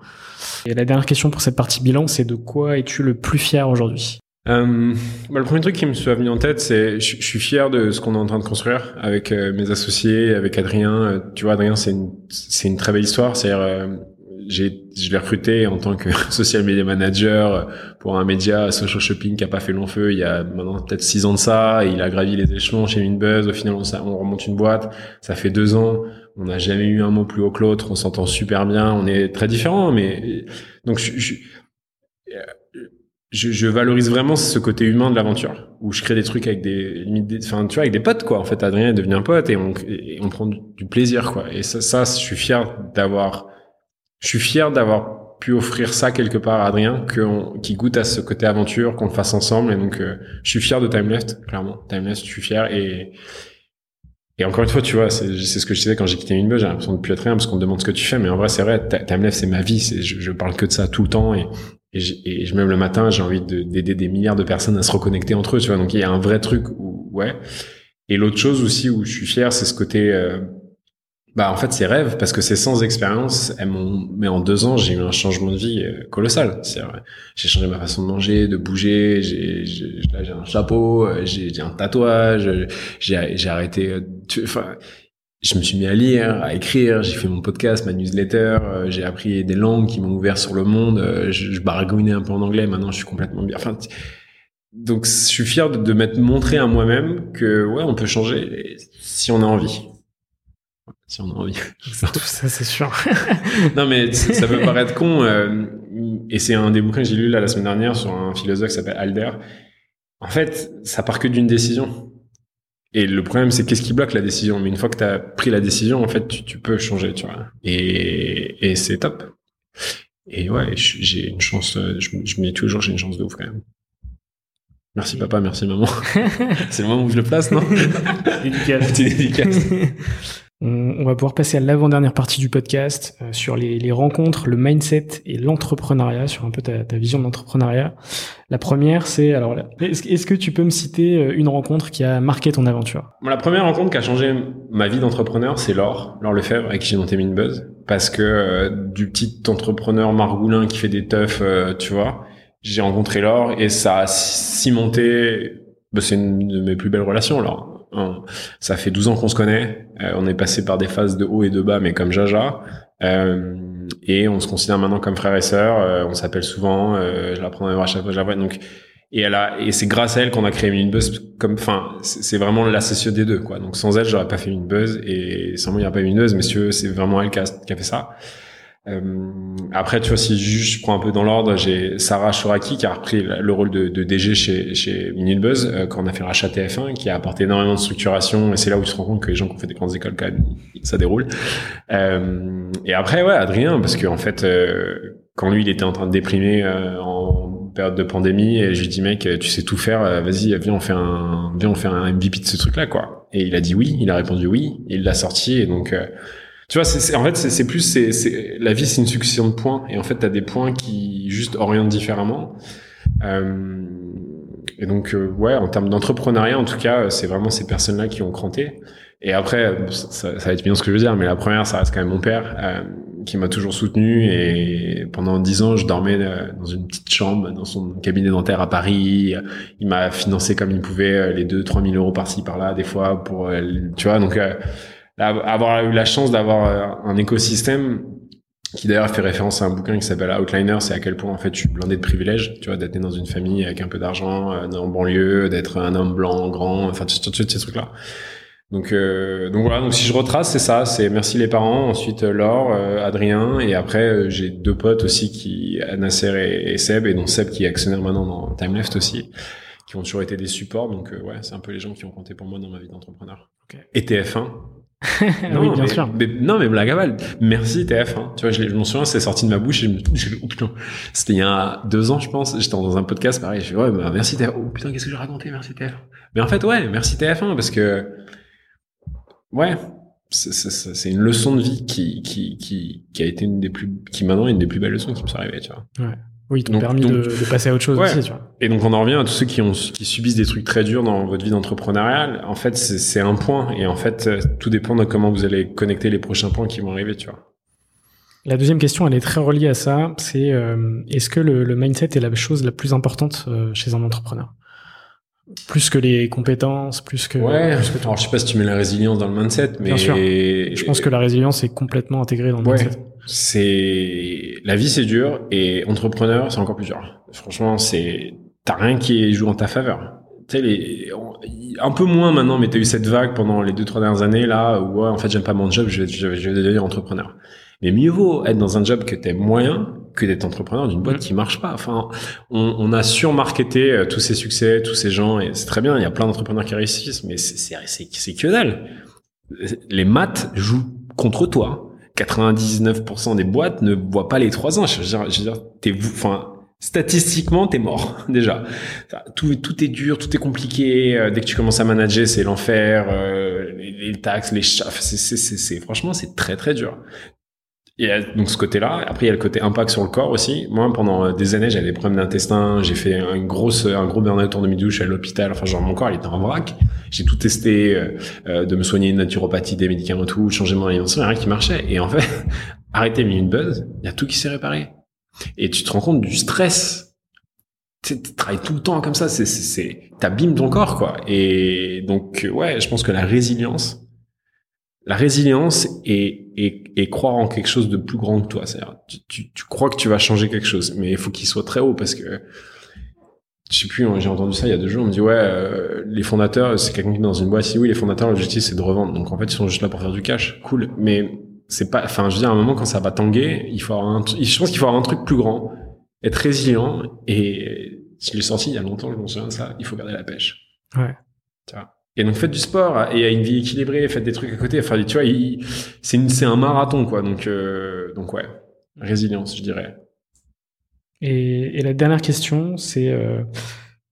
Et la dernière question pour cette partie bilan, c'est de quoi es-tu le plus fier aujourd'hui? Euh, bah, le premier truc qui me soit venu en tête, c'est je, suis fier de ce qu'on est en train de construire avec euh, mes associés, avec Adrien. Euh, tu vois, Adrien, c'est une c'est une très belle histoire. C'est-à-dire, euh, j'ai je l'ai recruté en tant que *laughs* social media manager pour un média social shopping qui a pas fait long feu il y a maintenant peut-être six ans de ça. Il a gravi les échelons chez Winbuzz. Au final, on, on remonte une boîte. Ça fait deux ans. On n'a jamais eu un mot plus haut que l'autre. On s'entend super bien. On est très différents, mais donc je je, je, valorise vraiment ce côté humain de l'aventure où je crée des trucs avec des enfin tu vois avec des potes quoi. En fait Adrien devenu un pote et on, et on prend du plaisir quoi. Et ça, ça je suis fier d'avoir je suis fier d'avoir pu offrir ça quelque part à Adrien que qui goûte à ce côté aventure qu'on le fasse ensemble. Et donc euh, je suis fier de Time Left clairement. Time Left je suis fier. Et et encore une fois, tu vois, c'est ce que je disais quand j'ai quitté Minbuzz, j'ai l'impression de plus être rien parce qu'on me demande ce que tu fais, mais en vrai, c'est vrai, Timeleft, c'est ma vie, je, je parle que de ça tout le temps. Et, et, et je, même le matin, j'ai envie d'aider des milliards de personnes à se reconnecter entre eux, tu vois. Donc il y a un vrai truc où, ouais. Et l'autre chose aussi où je suis fier, c'est ce côté, euh, bah en fait, c'est rêve parce que c'est sans expérience, elles m'ont, mais en deux ans, j'ai eu un changement de vie euh, colossal. J'ai changé ma façon de manger, de bouger. J'ai, j'ai, un chapeau, euh, j'ai, un tatouage, j'ai, j'ai arrêté. Enfin, je me suis mis à lire, à écrire, j'ai fait mon podcast, ma newsletter, euh, j'ai appris des langues qui m'ont ouvert sur le monde, euh, je, je baragouinais un peu en anglais, maintenant je suis complètement bien. Enfin, donc je suis fier de, de m'être montré à moi-même que ouais, on peut changer si on a envie. Si on a envie. ça c'est sûr. *laughs* non mais ça peut paraître con, euh, et c'est un des bouquins que j'ai lu là la semaine dernière sur un philosophe qui s'appelle Alder. En fait, ça part que d'une décision et le problème, c'est qu'est-ce qui bloque la décision? Mais une fois que tu as pris la décision, en fait, tu, tu peux changer, tu vois. Et, et c'est top. Et ouais, j'ai une chance, je, je me dis toujours, j'ai une chance de ouf quand même. Merci papa, merci maman. *laughs* c'est le moment où je le place, non? *laughs* Dédicace. *laughs* On va pouvoir passer à l'avant-dernière partie du podcast euh, sur les, les, rencontres, le mindset et l'entrepreneuriat, sur un peu ta, ta vision de l'entrepreneuriat. La première, c'est alors, est-ce que tu peux me citer euh, une rencontre qui a marqué ton aventure? La première rencontre qui a changé ma vie d'entrepreneur, c'est Laure, Laure Lefebvre, avec qui j'ai monté Minbuzz, parce que euh, du petit entrepreneur margoulin qui fait des teufs, tu vois, j'ai rencontré Laure et ça a cimenté. Bah, c'est une de mes plus belles relations, Laure ça fait 12 ans qu'on se connaît. Euh, on est passé par des phases de haut et de bas, mais comme Jaja. Euh, et on se considère maintenant comme frères et sœurs. Euh, on s'appelle souvent. je la prends à chaque fois. Je Donc, et elle a, et c'est grâce à elle qu'on a créé Minibuzz comme, enfin, c'est vraiment l'associé des deux, quoi. Donc, sans elle, j'aurais pas fait Minibuzz et sans moi, il n'y aurait pas Minibuzz, messieurs, c'est vraiment elle qui a, qui a fait ça. Euh, après, tu vois, si je prends un peu dans l'ordre, j'ai Sarah Chouraki qui a repris le rôle de, de DG chez, chez Minibuzz euh, quand on a fait rachat TF1, qui a apporté énormément de structuration. Et c'est là où tu te rends compte que les gens qui ont fait des grandes écoles, quand même, ça déroule. Euh, et après, ouais, Adrien, parce qu'en en fait, euh, quand lui, il était en train de déprimer euh, en période de pandémie, et je lui dis, mec, tu sais tout faire, vas-y, viens, on fait un, viens, on fait un MVP de ce truc-là, quoi. Et il a dit oui, il a répondu oui, il l'a sorti, et donc tu vois, c'est, en fait, c'est, plus, c'est, la vie, c'est une succession de points. Et en fait, tu as des points qui juste orientent différemment. Euh, et donc, euh, ouais, en termes d'entrepreneuriat, en tout cas, c'est vraiment ces personnes-là qui ont cranté. Et après, ça, ça, va être bien ce que je veux dire, mais la première, ça reste quand même mon père, euh, qui m'a toujours soutenu. Et pendant dix ans, je dormais euh, dans une petite chambre, dans son cabinet dentaire à Paris. Il m'a financé comme il pouvait les deux, trois mille euros par-ci, par-là, des fois, pour, tu vois, donc avoir eu la chance d'avoir euh, un écosystème qui d'ailleurs fait référence à un bouquin qui s'appelle Outliner, c'est à quel point en fait je suis blindé de privilèges, tu vois, d'être né dans une famille avec un peu d'argent, euh, en banlieue, d'être un homme blanc, grand, enfin tous ces trucs-là. Donc euh, donc voilà, donc si je retrace, c'est ça, c'est merci les parents, ensuite Laure, Adrien, et après j'ai deux potes aussi qui Nasser et, Seb, et dont Seb qui est actionnaire maintenant dans Timeleft aussi, qui ont toujours été des supports. Donc ouais, c'est un peu les gens qui ont compté pour moi dans ma vie d'entrepreneur. Okay. Et TF1, *laughs* non, oui, bien sûr. Mais, non, mais blague à Merci TF1. Tu vois, je, je m'en souviens, c'est sorti de ma bouche et je me oh putain. C'était il y a deux ans, je pense. J'étais dans un podcast, pareil. Je fais, ouais, bah, merci TF1. Oh putain, qu'est-ce que j'ai raconté? Merci TF1. Mais en fait, ouais, merci TF1 parce que, ouais, c'est une leçon de vie qui, qui, qui, qui a été une des plus, qui maintenant est une des plus belles leçons qui me sont arrivées, tu vois. Ouais. Oui, t'ont permis de, de, passer à autre chose aussi, tu vois. Et donc on en revient à tous ceux qui ont qui subissent des trucs très durs dans votre vie d'entrepreneurial. En fait, c'est un point et en fait euh, tout dépend de comment vous allez connecter les prochains points qui vont arriver, tu vois. La deuxième question, elle est très reliée à ça. C'est euh, est-ce que le, le, mindset est la chose la plus importante euh, chez un entrepreneur? Plus que les compétences, plus que. Ouais. Plus que Alors je sais pas si tu mets la résilience dans le mindset, mais. Bien sûr. Je pense que la résilience est complètement intégrée dans le ouais. mindset c'est la vie c'est dur et entrepreneur c'est encore plus dur. Franchement, c'est t'as rien qui joue en ta faveur. Tu les, un peu moins maintenant, mais t'as eu cette vague pendant les deux trois dernières années là où ouais, en fait j'aime pas mon job, je vais, je vais devenir entrepreneur. Mais mieux vaut être dans un job que t'aimes moyen que d'être entrepreneur d'une boîte qui marche pas. Enfin, on, on a surmarketé euh, tous ces succès, tous ces gens, et c'est très bien. Il y a plein d'entrepreneurs qui réussissent, mais c'est c'est que dalle. Les maths jouent contre toi 99% des boîtes ne voient pas les trois ans. Je veux dire, t'es, enfin, statistiquement, t'es mort *laughs* déjà. Tout, est dur, tout est compliqué. Euh, dès que tu commences à manager, c'est l'enfer. Euh, les, taxes, les chats, c'est, franchement, c'est très très dur. Il y a donc ce côté-là. Après, il y a le côté impact sur le corps aussi. Moi, pendant euh, des années, j'avais des problèmes d'intestin. J'ai fait une grosse, un gros burn-out en demi-douche à l'hôpital. Enfin, genre, mon corps, il était en vrac. J'ai tout testé, euh, euh, de me soigner une naturopathie, des médicaments, tout, changer mon alimentation, rien qui marchait. Et en fait, *laughs* arrêter une buzz, il y a tout qui s'est réparé. Et tu te rends compte du stress. Tu travailles tout le temps comme ça, c'est, c'est, t'abîmes ton corps, quoi. Et donc, ouais, je pense que la résilience, la résilience est, est, croire en quelque chose de plus grand que toi. C'est-à-dire, tu, tu, tu, crois que tu vas changer quelque chose, mais il faut qu'il soit très haut parce que je sais plus, j'ai entendu ça il y a deux jours, on me dit ouais, euh, les fondateurs, c'est quelqu'un qui est dans une boîte, si oui, les fondateurs, l'objectif c'est de revendre. Donc en fait, ils sont juste là pour faire du cash, cool. Mais c'est pas, enfin, je veux dire, à un moment quand ça va tanguer, il faut avoir un, je pense qu'il faut avoir un truc plus grand, être résilient et je l'ai sorti il y a longtemps, je m'en souviens de ça, il faut garder la pêche. Ouais. Tu vois. Et donc faites du sport et une vie équilibrée, faites des trucs à côté. Enfin, tu vois, c'est c'est un marathon quoi. Donc euh, donc ouais, résilience, je dirais. Et, la dernière question, c'est euh,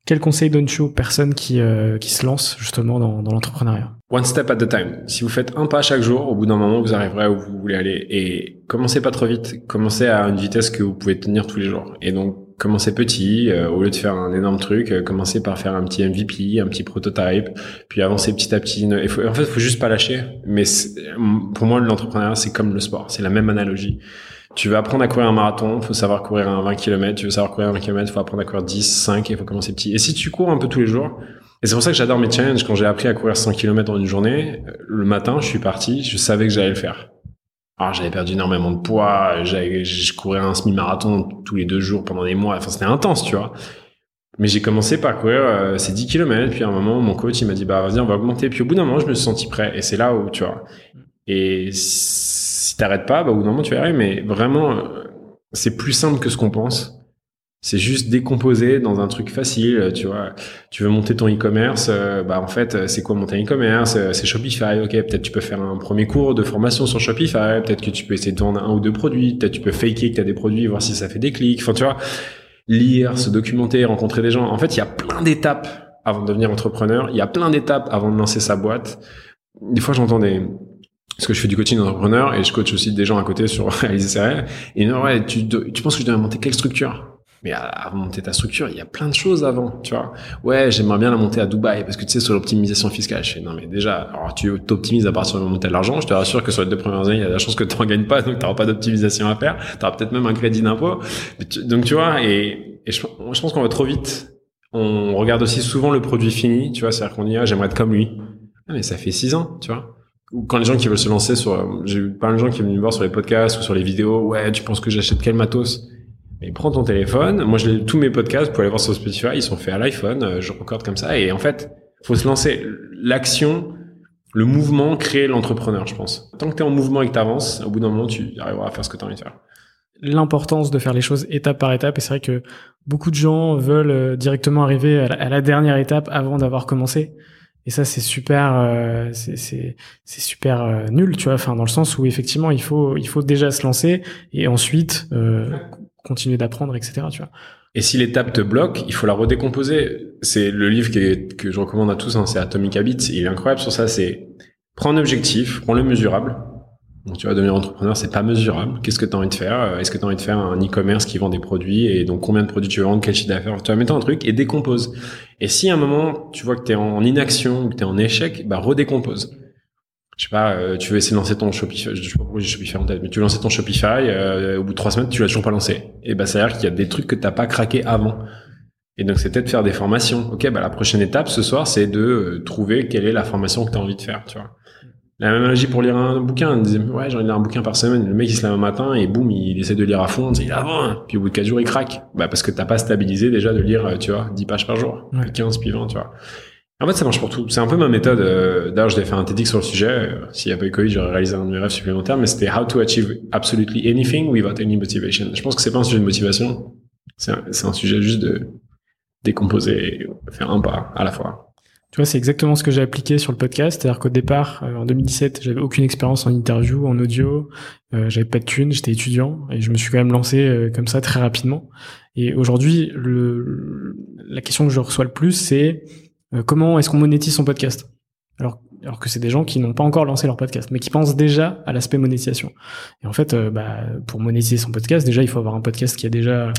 quel conseil donnes-tu aux personnes qui, euh, qui se lancent justement dans, dans l'entrepreneuriat? One step at a time. Si vous faites un pas chaque jour, au bout d'un moment, vous arriverez où vous voulez aller. Et commencez pas trop vite. Commencez à une vitesse que vous pouvez tenir tous les jours. Et donc, commencez petit. Euh, au lieu de faire un énorme truc, commencez par faire un petit MVP, un petit prototype, puis avancez petit à petit. En fait, il faut juste pas lâcher. Mais pour moi, l'entrepreneuriat, c'est comme le sport. C'est la même analogie tu veux apprendre à courir un marathon, faut savoir courir un 20 km, tu veux savoir courir un 20 km, faut apprendre à courir 10, 5 et il faut commencer petit. Et si tu cours un peu tous les jours, et c'est pour ça que j'adore mes challenges, quand j'ai appris à courir 100 km en une journée, le matin, je suis parti, je savais que j'allais le faire. Alors j'avais perdu énormément de poids, je courais un semi-marathon tous les deux jours pendant des mois, enfin c'était intense, tu vois. Mais j'ai commencé par courir euh, ces 10 km, puis à un moment, mon coach, il m'a dit, bah vas-y, on va augmenter. Puis au bout d'un moment, je me suis senti prêt. Et c'est là où, tu vois. Et si t'arrêtes pas, bah, au bout d'un moment, tu vas. Mais vraiment, euh, c'est plus simple que ce qu'on pense. C'est juste décomposer dans un truc facile, tu vois. Tu veux monter ton e-commerce, euh, bah en fait, c'est quoi monter un e-commerce? Euh, C'est Shopify, ok. Peut-être tu peux faire un premier cours de formation sur Shopify. Peut-être que tu peux essayer de vendre un ou deux produits. Peut-être tu peux faker que tu as des produits, voir si ça fait des clics. Enfin, tu vois, lire, se documenter, rencontrer des gens. En fait, il y a plein d'étapes avant de devenir entrepreneur. Il y a plein d'étapes avant de lancer sa boîte. Des fois, j'entends des parce que je fais du coaching d'entrepreneur et je coach aussi des gens à côté sur *laughs* réaliser ses rêves. Et non, ouais, tu, tu penses que je dois monter quelle structure? Mais à, monter ta structure, il y a plein de choses avant, tu vois. Ouais, j'aimerais bien la monter à Dubaï parce que tu sais sur l'optimisation fiscale, je fais non mais déjà, alors tu t'optimises à partir de monter l'argent, je te rassure que sur les deux premières années, il y a la chance que tu n'en gagnes pas, donc tu pas d'optimisation à faire, tu auras peut-être même un crédit d'impôt. Donc tu vois, et, et je, pense qu'on va trop vite. On regarde aussi souvent le produit fini, tu vois, c'est-à-dire qu'on dit ah j'aimerais être comme lui. Ah, mais ça fait six ans, tu vois ou quand les gens qui veulent se lancer sur, j'ai eu mal de gens qui viennent me voir sur les podcasts ou sur les vidéos, ouais, tu penses que j'achète quel matos? Mais prends ton téléphone. Moi, je tous mes podcasts, pour aller voir sur Spotify, ils sont faits à l'iPhone. Euh, je recorde comme ça. Et en fait, faut se lancer. L'action, le mouvement crée l'entrepreneur, je pense. Tant que tu es en mouvement et que tu avances, au bout d'un moment, tu arriveras à faire ce que tu as envie de faire. L'importance de faire les choses étape par étape. Et c'est vrai que beaucoup de gens veulent euh, directement arriver à la dernière étape avant d'avoir commencé. Et ça, c'est super, euh, c'est super euh, nul, tu vois. Enfin, dans le sens où effectivement, il faut, il faut déjà se lancer et ensuite euh, continuer d'apprendre, etc. Et si l'étape te bloque, il faut la redécomposer. C'est le livre qui que je recommande à tous, hein, c'est Atomic Habits. Il est incroyable sur ça. C'est prends un objectif, prends le mesurable, donc, tu vas devenir entrepreneur, c'est pas mesurable. Qu'est-ce que tu as envie de faire? Euh, Est-ce que tu as envie de faire un e-commerce qui vend des produits? Et donc combien de produits tu veux vendre, quel chiffre d'affaires? Tu vas mettre un truc et décompose. Et si à un moment tu vois que tu es en inaction ou que tu es en échec, bah redécompose. Je sais pas, euh, tu veux essayer de lancer ton Shopify, je sais pas pourquoi j'ai Shopify en tête, mais tu veux lancer ton Shopify, euh, au bout de trois semaines, tu l'as toujours pas lancé. Et bah, ça veut dire qu'il y a des trucs que t'as pas craqué avant. Et donc, c'est peut-être faire des formations. Ok, bah, la prochaine étape ce soir, c'est de trouver quelle est la formation que tu as envie de faire, tu vois. La même analogie pour lire un bouquin. On disait, ouais, j'ai envie de lire un bouquin par semaine. Le mec, il se lève un matin et boum, il essaie de lire à fond. Il avant. Puis au bout de 4 jours, il craque. Bah, parce que t'as pas stabilisé déjà de lire, tu vois, 10 pages par jour. 15, puis 20, tu vois. En fait, ça marche pour tout. C'est un peu ma méthode. Euh, d'ailleurs, je l'ai fait un TEDx sur le sujet. S'il n'y a pas eu Covid, j'aurais réalisé un de mes rêves supplémentaires, mais c'était How to achieve absolutely anything without any motivation. Je pense que c'est pas un sujet de motivation. C'est un, sujet juste de décomposer, faire un pas à la fois. Tu vois, c'est exactement ce que j'ai appliqué sur le podcast. C'est-à-dire qu'au départ, euh, en 2017, j'avais aucune expérience en interview, en audio. Euh, j'avais pas de thunes, j'étais étudiant et je me suis quand même lancé euh, comme ça très rapidement. Et aujourd'hui, la question que je reçois le plus, c'est euh, comment est-ce qu'on monétise son podcast? Alors alors que c'est des gens qui n'ont pas encore lancé leur podcast, mais qui pensent déjà à l'aspect monétisation. Et en fait, euh, bah, pour monétiser son podcast, déjà, il faut avoir un podcast qui a déjà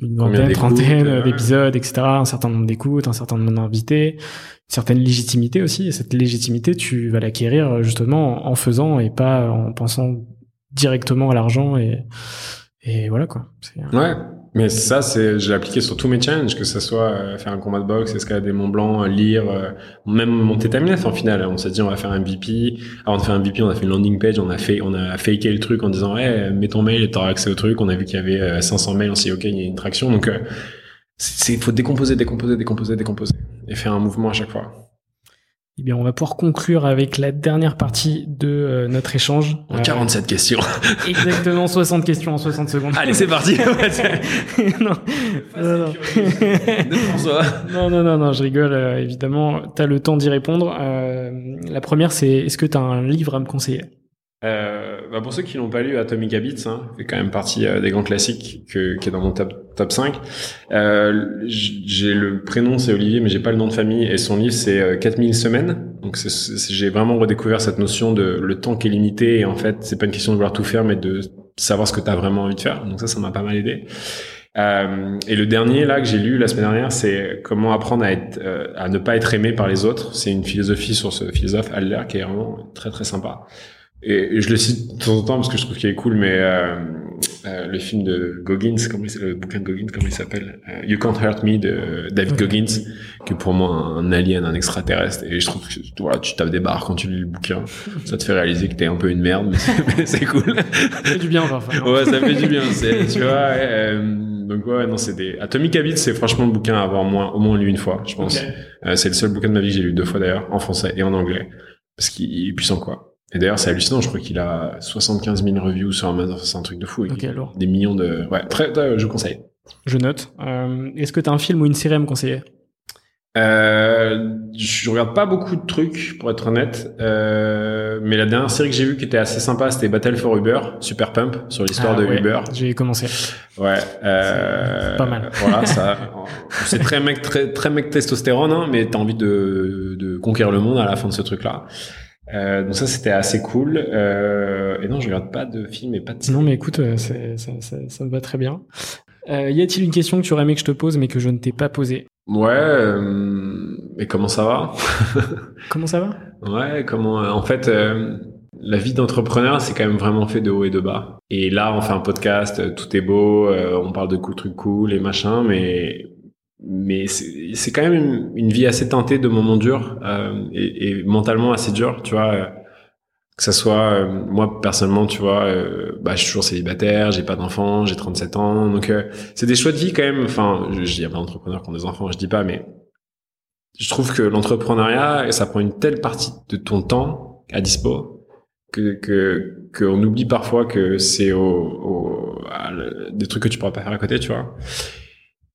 une vingtaine, trentaine euh, d'épisodes, etc., un certain nombre d'écoutes, un certain nombre d'invités, une certaine légitimité aussi. Et cette légitimité, tu vas l'acquérir justement en faisant et pas en pensant directement à l'argent et, et voilà quoi. Ouais. Mais ça, c'est, j'ai appliqué sur tous mes challenges, que ce soit euh, faire un combat de boxe, escalader Mont Blanc, lire, euh, même monter Timeless en final. On s'est dit, on va faire un MVP. Avant de faire un MVP, on a fait une landing page, on a fait, on a faké le truc en disant, hey, mets ton mail et t'auras accès au truc. On a vu qu'il y avait 500 mails, on s'est dit, ok, il y a une traction. Donc, c'est, faut décomposer, décomposer, décomposer, décomposer et faire un mouvement à chaque fois. Eh bien, on va pouvoir conclure avec la dernière partie de euh, notre échange. En 47 euh, questions. Exactement, 60 questions en 60 secondes. Allez, c'est parti. *laughs* non. Non, non. non, non, non, non, je rigole, euh, évidemment. Tu as le temps d'y répondre. la première, c'est est-ce que tu as un livre à me conseiller? Euh, bah pour ceux qui l'ont pas lu, Atomic Habits hein, fait quand même partie euh, des grands classiques que, qui est dans mon top top 5. Euh, j'ai le prénom c'est Olivier, mais j'ai pas le nom de famille et son livre c'est 4000 euh, semaines. Donc j'ai vraiment redécouvert cette notion de le temps qui est limité et en fait c'est pas une question de vouloir tout faire, mais de savoir ce que tu as vraiment envie de faire. Donc ça, ça m'a pas mal aidé. Euh, et le dernier là que j'ai lu la semaine dernière, c'est comment apprendre à être, à ne pas être aimé par les autres. C'est une philosophie sur ce philosophe Adler qui est vraiment très très sympa. Et, je le cite de temps en temps parce que je trouve qu'il est cool, mais euh, euh, le film de Goggins, comment il, le bouquin de Goggins, comment il s'appelle euh, You Can't Hurt Me de David Goggins, qui est pour moi un alien, un extraterrestre. Et je trouve que voilà, tu tapes des barres quand tu lis le bouquin. Ça te fait réaliser que t'es un peu une merde, mais c'est cool. Ça fait du bien, enfin. ouais, ça fait du bien. Tu vois. Euh, donc ouais, non, c'est des Atomic Habits, c'est franchement le bouquin à avoir au moins, au moins lu une fois, je pense. Euh, c'est le seul bouquin de ma vie que j'ai lu deux fois d'ailleurs, en français et en anglais, parce qu'il est puissant quoi. Et d'ailleurs, c'est hallucinant. Je crois qu'il a 75 000 reviews sur Amazon. C'est un truc de fou. Ok, alors. Des millions de. Ouais, très, je vous conseille. Je note. Euh, Est-ce que tu as un film ou une série à me conseiller? Euh, je regarde pas beaucoup de trucs pour être honnête, euh, mais la dernière série que j'ai vue qui était assez sympa, c'était Battle for Uber, Super Pump sur l'histoire ah de Uber. J'ai commencé. Ouais, euh, pas mal. Voilà, ça, *laughs* c'est très mec, très très mec testostérone, hein, mais t'as envie de, de conquérir le monde à la fin de ce truc-là. Euh, donc ça c'était assez cool. Euh, et non, je regarde pas de films et pas de Non, mais écoute, euh, ça, ça, ça, me va très bien. Euh, y a-t-il une question que tu aurais aimé que je te pose mais que je ne t'ai pas posée? Ouais. Euh, mais comment ça va? *laughs* Comment ça va? Ouais. Comment En fait. La vie d'entrepreneur, c'est quand même vraiment fait de haut et de bas. Et là, on fait un podcast, tout est beau, on parle de trucs cool et machin, mais mais c'est quand même une, vie assez teintée de moments durs euh, et, et, mentalement assez durs, tu vois. Euh, que ça soit euh, moi personnellement, tu vois, euh, bah, je suis toujours célibataire, j'ai pas d'enfants, j'ai 37 ans, donc c'est des choix de vie quand même. Enfin, il y a pas d'entrepreneurs qui ont des enfants, je dis pas, mais je trouve que l'entrepreneuriat, ça prend une telle partie de ton temps à dispo que que qu'on oublie parfois que c'est au, au des trucs que tu pourras pas faire à côté, tu vois.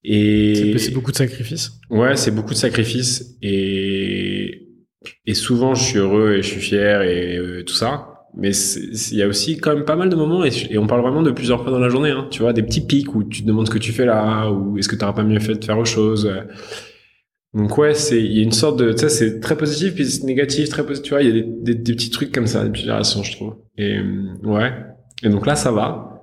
Et c'est beaucoup de sacrifices. Ouais, c'est beaucoup de sacrifices et et souvent je suis heureux et je suis fier et euh, tout ça. Mais il y a aussi quand même pas mal de moments et, on parle vraiment de plusieurs fois dans la journée. Hein, tu vois, des petits pics où tu te demandes ce que tu fais là ou est-ce que tu n'auras pas mieux fait de faire autre chose. Donc ouais, c'est il y a une sorte de, tu sais, c'est très positif puis c'est négatif, très positif. Tu vois, il y a des, des, petits trucs comme ça, des petites générations, je trouve. Et ouais. Et donc là, ça va.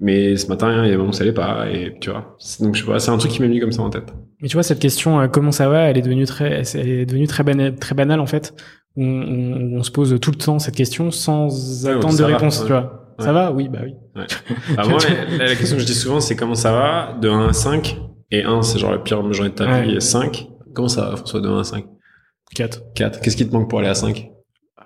Mais ce matin, il y a des moments où ça allait pas, et tu vois. Donc je vois, c'est un truc qui m'est venu comme ça en tête. Mais tu vois, cette question, euh, comment ça va, elle est devenue très, elle est devenue très banale, très banale en fait. On, on, on, se pose tout le temps cette question sans attendre de réponse, tu vois. Ça va? Oui, bah oui. Ouais. bah moi, la, la, question que je dis souvent, c'est comment ça va de 1 à 5. Et 1, c'est genre la pire majorité de ta vie, et 5. Comment ça va, François, de 1 à 5 4. 4. Qu'est-ce qui te manque pour aller à 5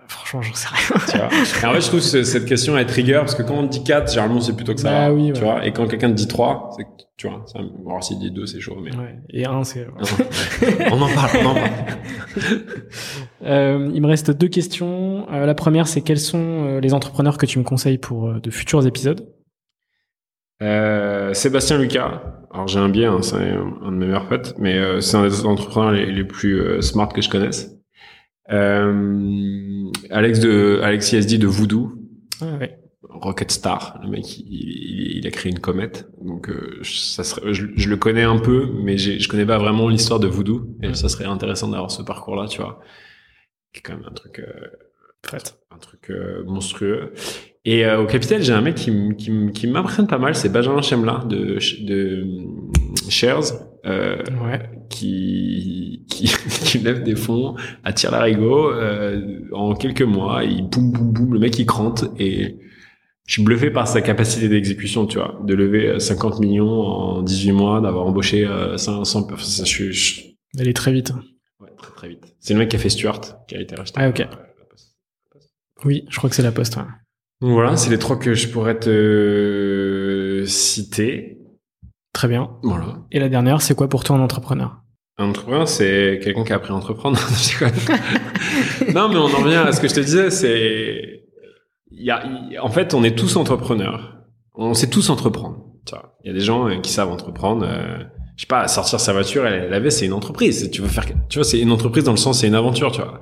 Franchement, j'en sais rien. tu vois. *laughs* en fait, je trouve que cette question est trigger parce que quand on dit 4, généralement, c'est plutôt que ça bah, va. Oui, tu vois. Et quand quelqu'un te dit 3, c'est que, tu vois, ça, alors s'il dit 2, c'est chaud, mais. Ouais. Et 1, c'est. on en parle, on en parle. *laughs* euh, il me reste deux questions. Euh, la première, c'est quels sont euh, les entrepreneurs que tu me conseilles pour euh, de futurs épisodes? Euh, Sébastien Lucas. Alors j'ai un biais, hein, c'est un, de mes meilleurs potes, mais c'est un des entrepreneurs les, les plus smart que je connaisse. Euh, Alex de Alex ISD de Voodoo. Ah, ouais. Rocket Star, le mec, il, il, a créé une comète. Donc, euh, ça serait, je, le connais un peu, mais je connais pas vraiment l'histoire de Voodoo. Et ça serait intéressant d'avoir ce parcours-là, tu vois. Qui est quand même un truc, euh, un truc euh, monstrueux. Et euh, au Capital, j'ai un mec qui, qui, qui m'impressionne pas mal, c'est Benjamin Chemla de, de Shares, euh, ouais. qui, qui, *laughs* qui lève des fonds, attire l'arigot euh, en quelques mois, il boum boum boum, le mec il crante et je suis bluffé par sa capacité d'exécution, tu vois, de lever 50 millions en 18 mois, d'avoir embauché 500 personnes. Je, je... Elle est très vite. Ouais, très très vite. C'est le mec qui a fait Stuart, qui a été racheté. Ah ok. Oui, je crois que c'est la Poste. Ouais. Donc voilà, c'est les trois que je pourrais te citer. Très bien. Voilà. Et la dernière, c'est quoi pour toi un entrepreneur? Un entrepreneur, c'est quelqu'un qui a appris à entreprendre. *laughs* *laughs* non, mais on en revient à ce que je te disais, c'est... Il y a, en fait, on est tous entrepreneurs. On sait tous entreprendre. Il y a des gens euh, qui savent entreprendre. Euh, je sais pas, sortir sa voiture et la laver, c'est une entreprise. Tu veux faire, tu vois, c'est une entreprise dans le sens, c'est une aventure, tu vois.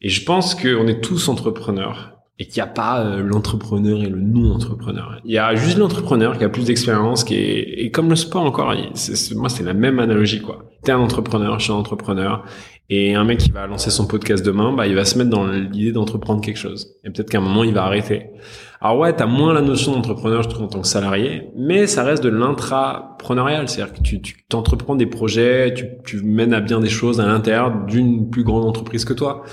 Et je pense qu'on est tous entrepreneurs et qu'il n'y a pas euh, l'entrepreneur et le non-entrepreneur. Il y a juste l'entrepreneur qui a plus d'expérience, qui est et comme le sport encore. moi, c'est la même analogie quoi. T'es un entrepreneur, je suis un entrepreneur, et un mec qui va lancer son podcast demain, bah il va se mettre dans l'idée d'entreprendre quelque chose. Et peut-être qu'à un moment il va arrêter. Alors ouais, t'as moins la notion d'entrepreneur, je trouve, en tant que salarié, mais ça reste de l'intrapreneurial, c'est-à-dire que tu, t'entreprends des projets, tu, tu mènes à bien des choses à l'intérieur d'une plus grande entreprise que toi.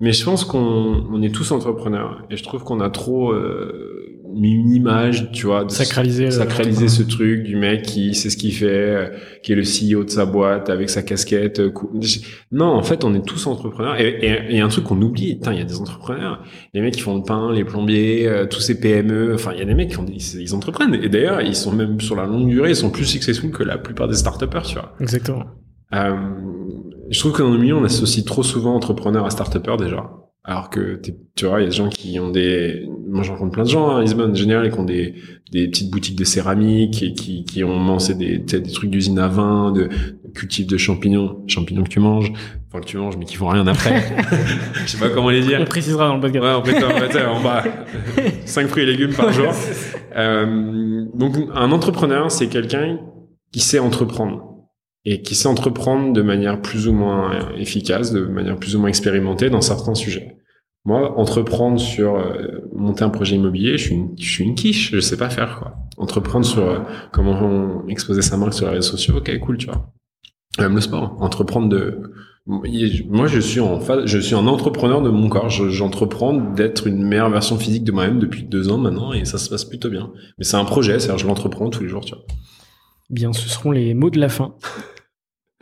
Mais je pense qu'on on est tous entrepreneurs et je trouve qu'on a trop euh, mis une image, tu vois, de sacraliser, sacraliser ce truc du mec qui sait ce qu'il fait, euh, qui est le CEO de sa boîte avec sa casquette. Euh, non, en fait, on est tous entrepreneurs. Et, et, un truc qu'on oublie, il y a des entrepreneurs, les mecs qui font le pain, les plombiers, euh, tous ces PME. Enfin, il y a des mecs qui ont, ils, ils entreprennent. Et d'ailleurs, ils sont même sur la longue durée, ils sont plus successful que la plupart des start-upers, tu vois. Exactement. Euh, je trouve que dans le milieu, on associe trop souvent entrepreneur à start-upper déjà. Alors que tu vois, il y a des gens qui ont des, moi j'en rencontre plein de gens, hein, Lisbonne en général, qui ont des, des petites boutiques de céramique et qui, qui ont lancé des, des trucs d'usine à vin, de, de cultifs de champignons, champignons que tu manges, enfin que tu manges mais qui font rien après. *laughs* Je sais pas comment les dire. On précisera dans le podcast. Ouais, on précisera en bas. Cinq fruits et légumes par jour. Euh, donc un entrepreneur, c'est quelqu'un qui sait entreprendre et qui sait entreprendre de manière plus ou moins efficace, de manière plus ou moins expérimentée dans certains sujets. Moi, entreprendre sur euh, monter un projet immobilier, je suis une, je suis une quiche, je sais pas faire quoi. Entreprendre sur euh, comment exposer sa marque sur les réseaux sociaux, ok, cool, tu vois. Même le sport, entreprendre de moi, je suis en phase, je suis un entrepreneur de mon corps. J'entreprends d'être une meilleure version physique de moi-même depuis deux ans maintenant, et ça se passe plutôt bien. Mais c'est un projet, c'est-à-dire je l'entreprends tous les jours, tu vois. Bien, ce seront les mots de la fin.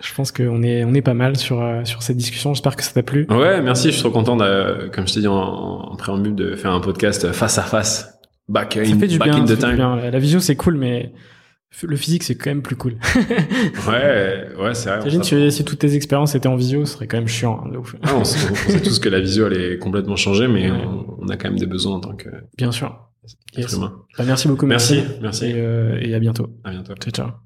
Je pense qu'on est, on est pas mal sur, euh, sur cette discussion. J'espère que ça t'a plu. Ouais, merci. Je suis trop content, de, comme je t'ai dit en, en, préambule, de faire un podcast face à face. Back, in, fait du back bien, in the time. Bien. La, visio, c'est cool, mais le physique, c'est quand même plus cool. *laughs* ouais, ouais, c'est vrai. Imagine si, si, toutes tes expériences étaient en visio, ce serait quand même chiant. Hein, de ouf. Ah, on, sait, on, sait, *laughs* tous que la visio, elle est complètement changée, mais ouais. on, on, a quand même des besoins en tant que. Bien sûr. Être yes. humain. Bah, merci beaucoup. Merci. Merci. Et, euh, et à bientôt. À bientôt. Ciao, ciao.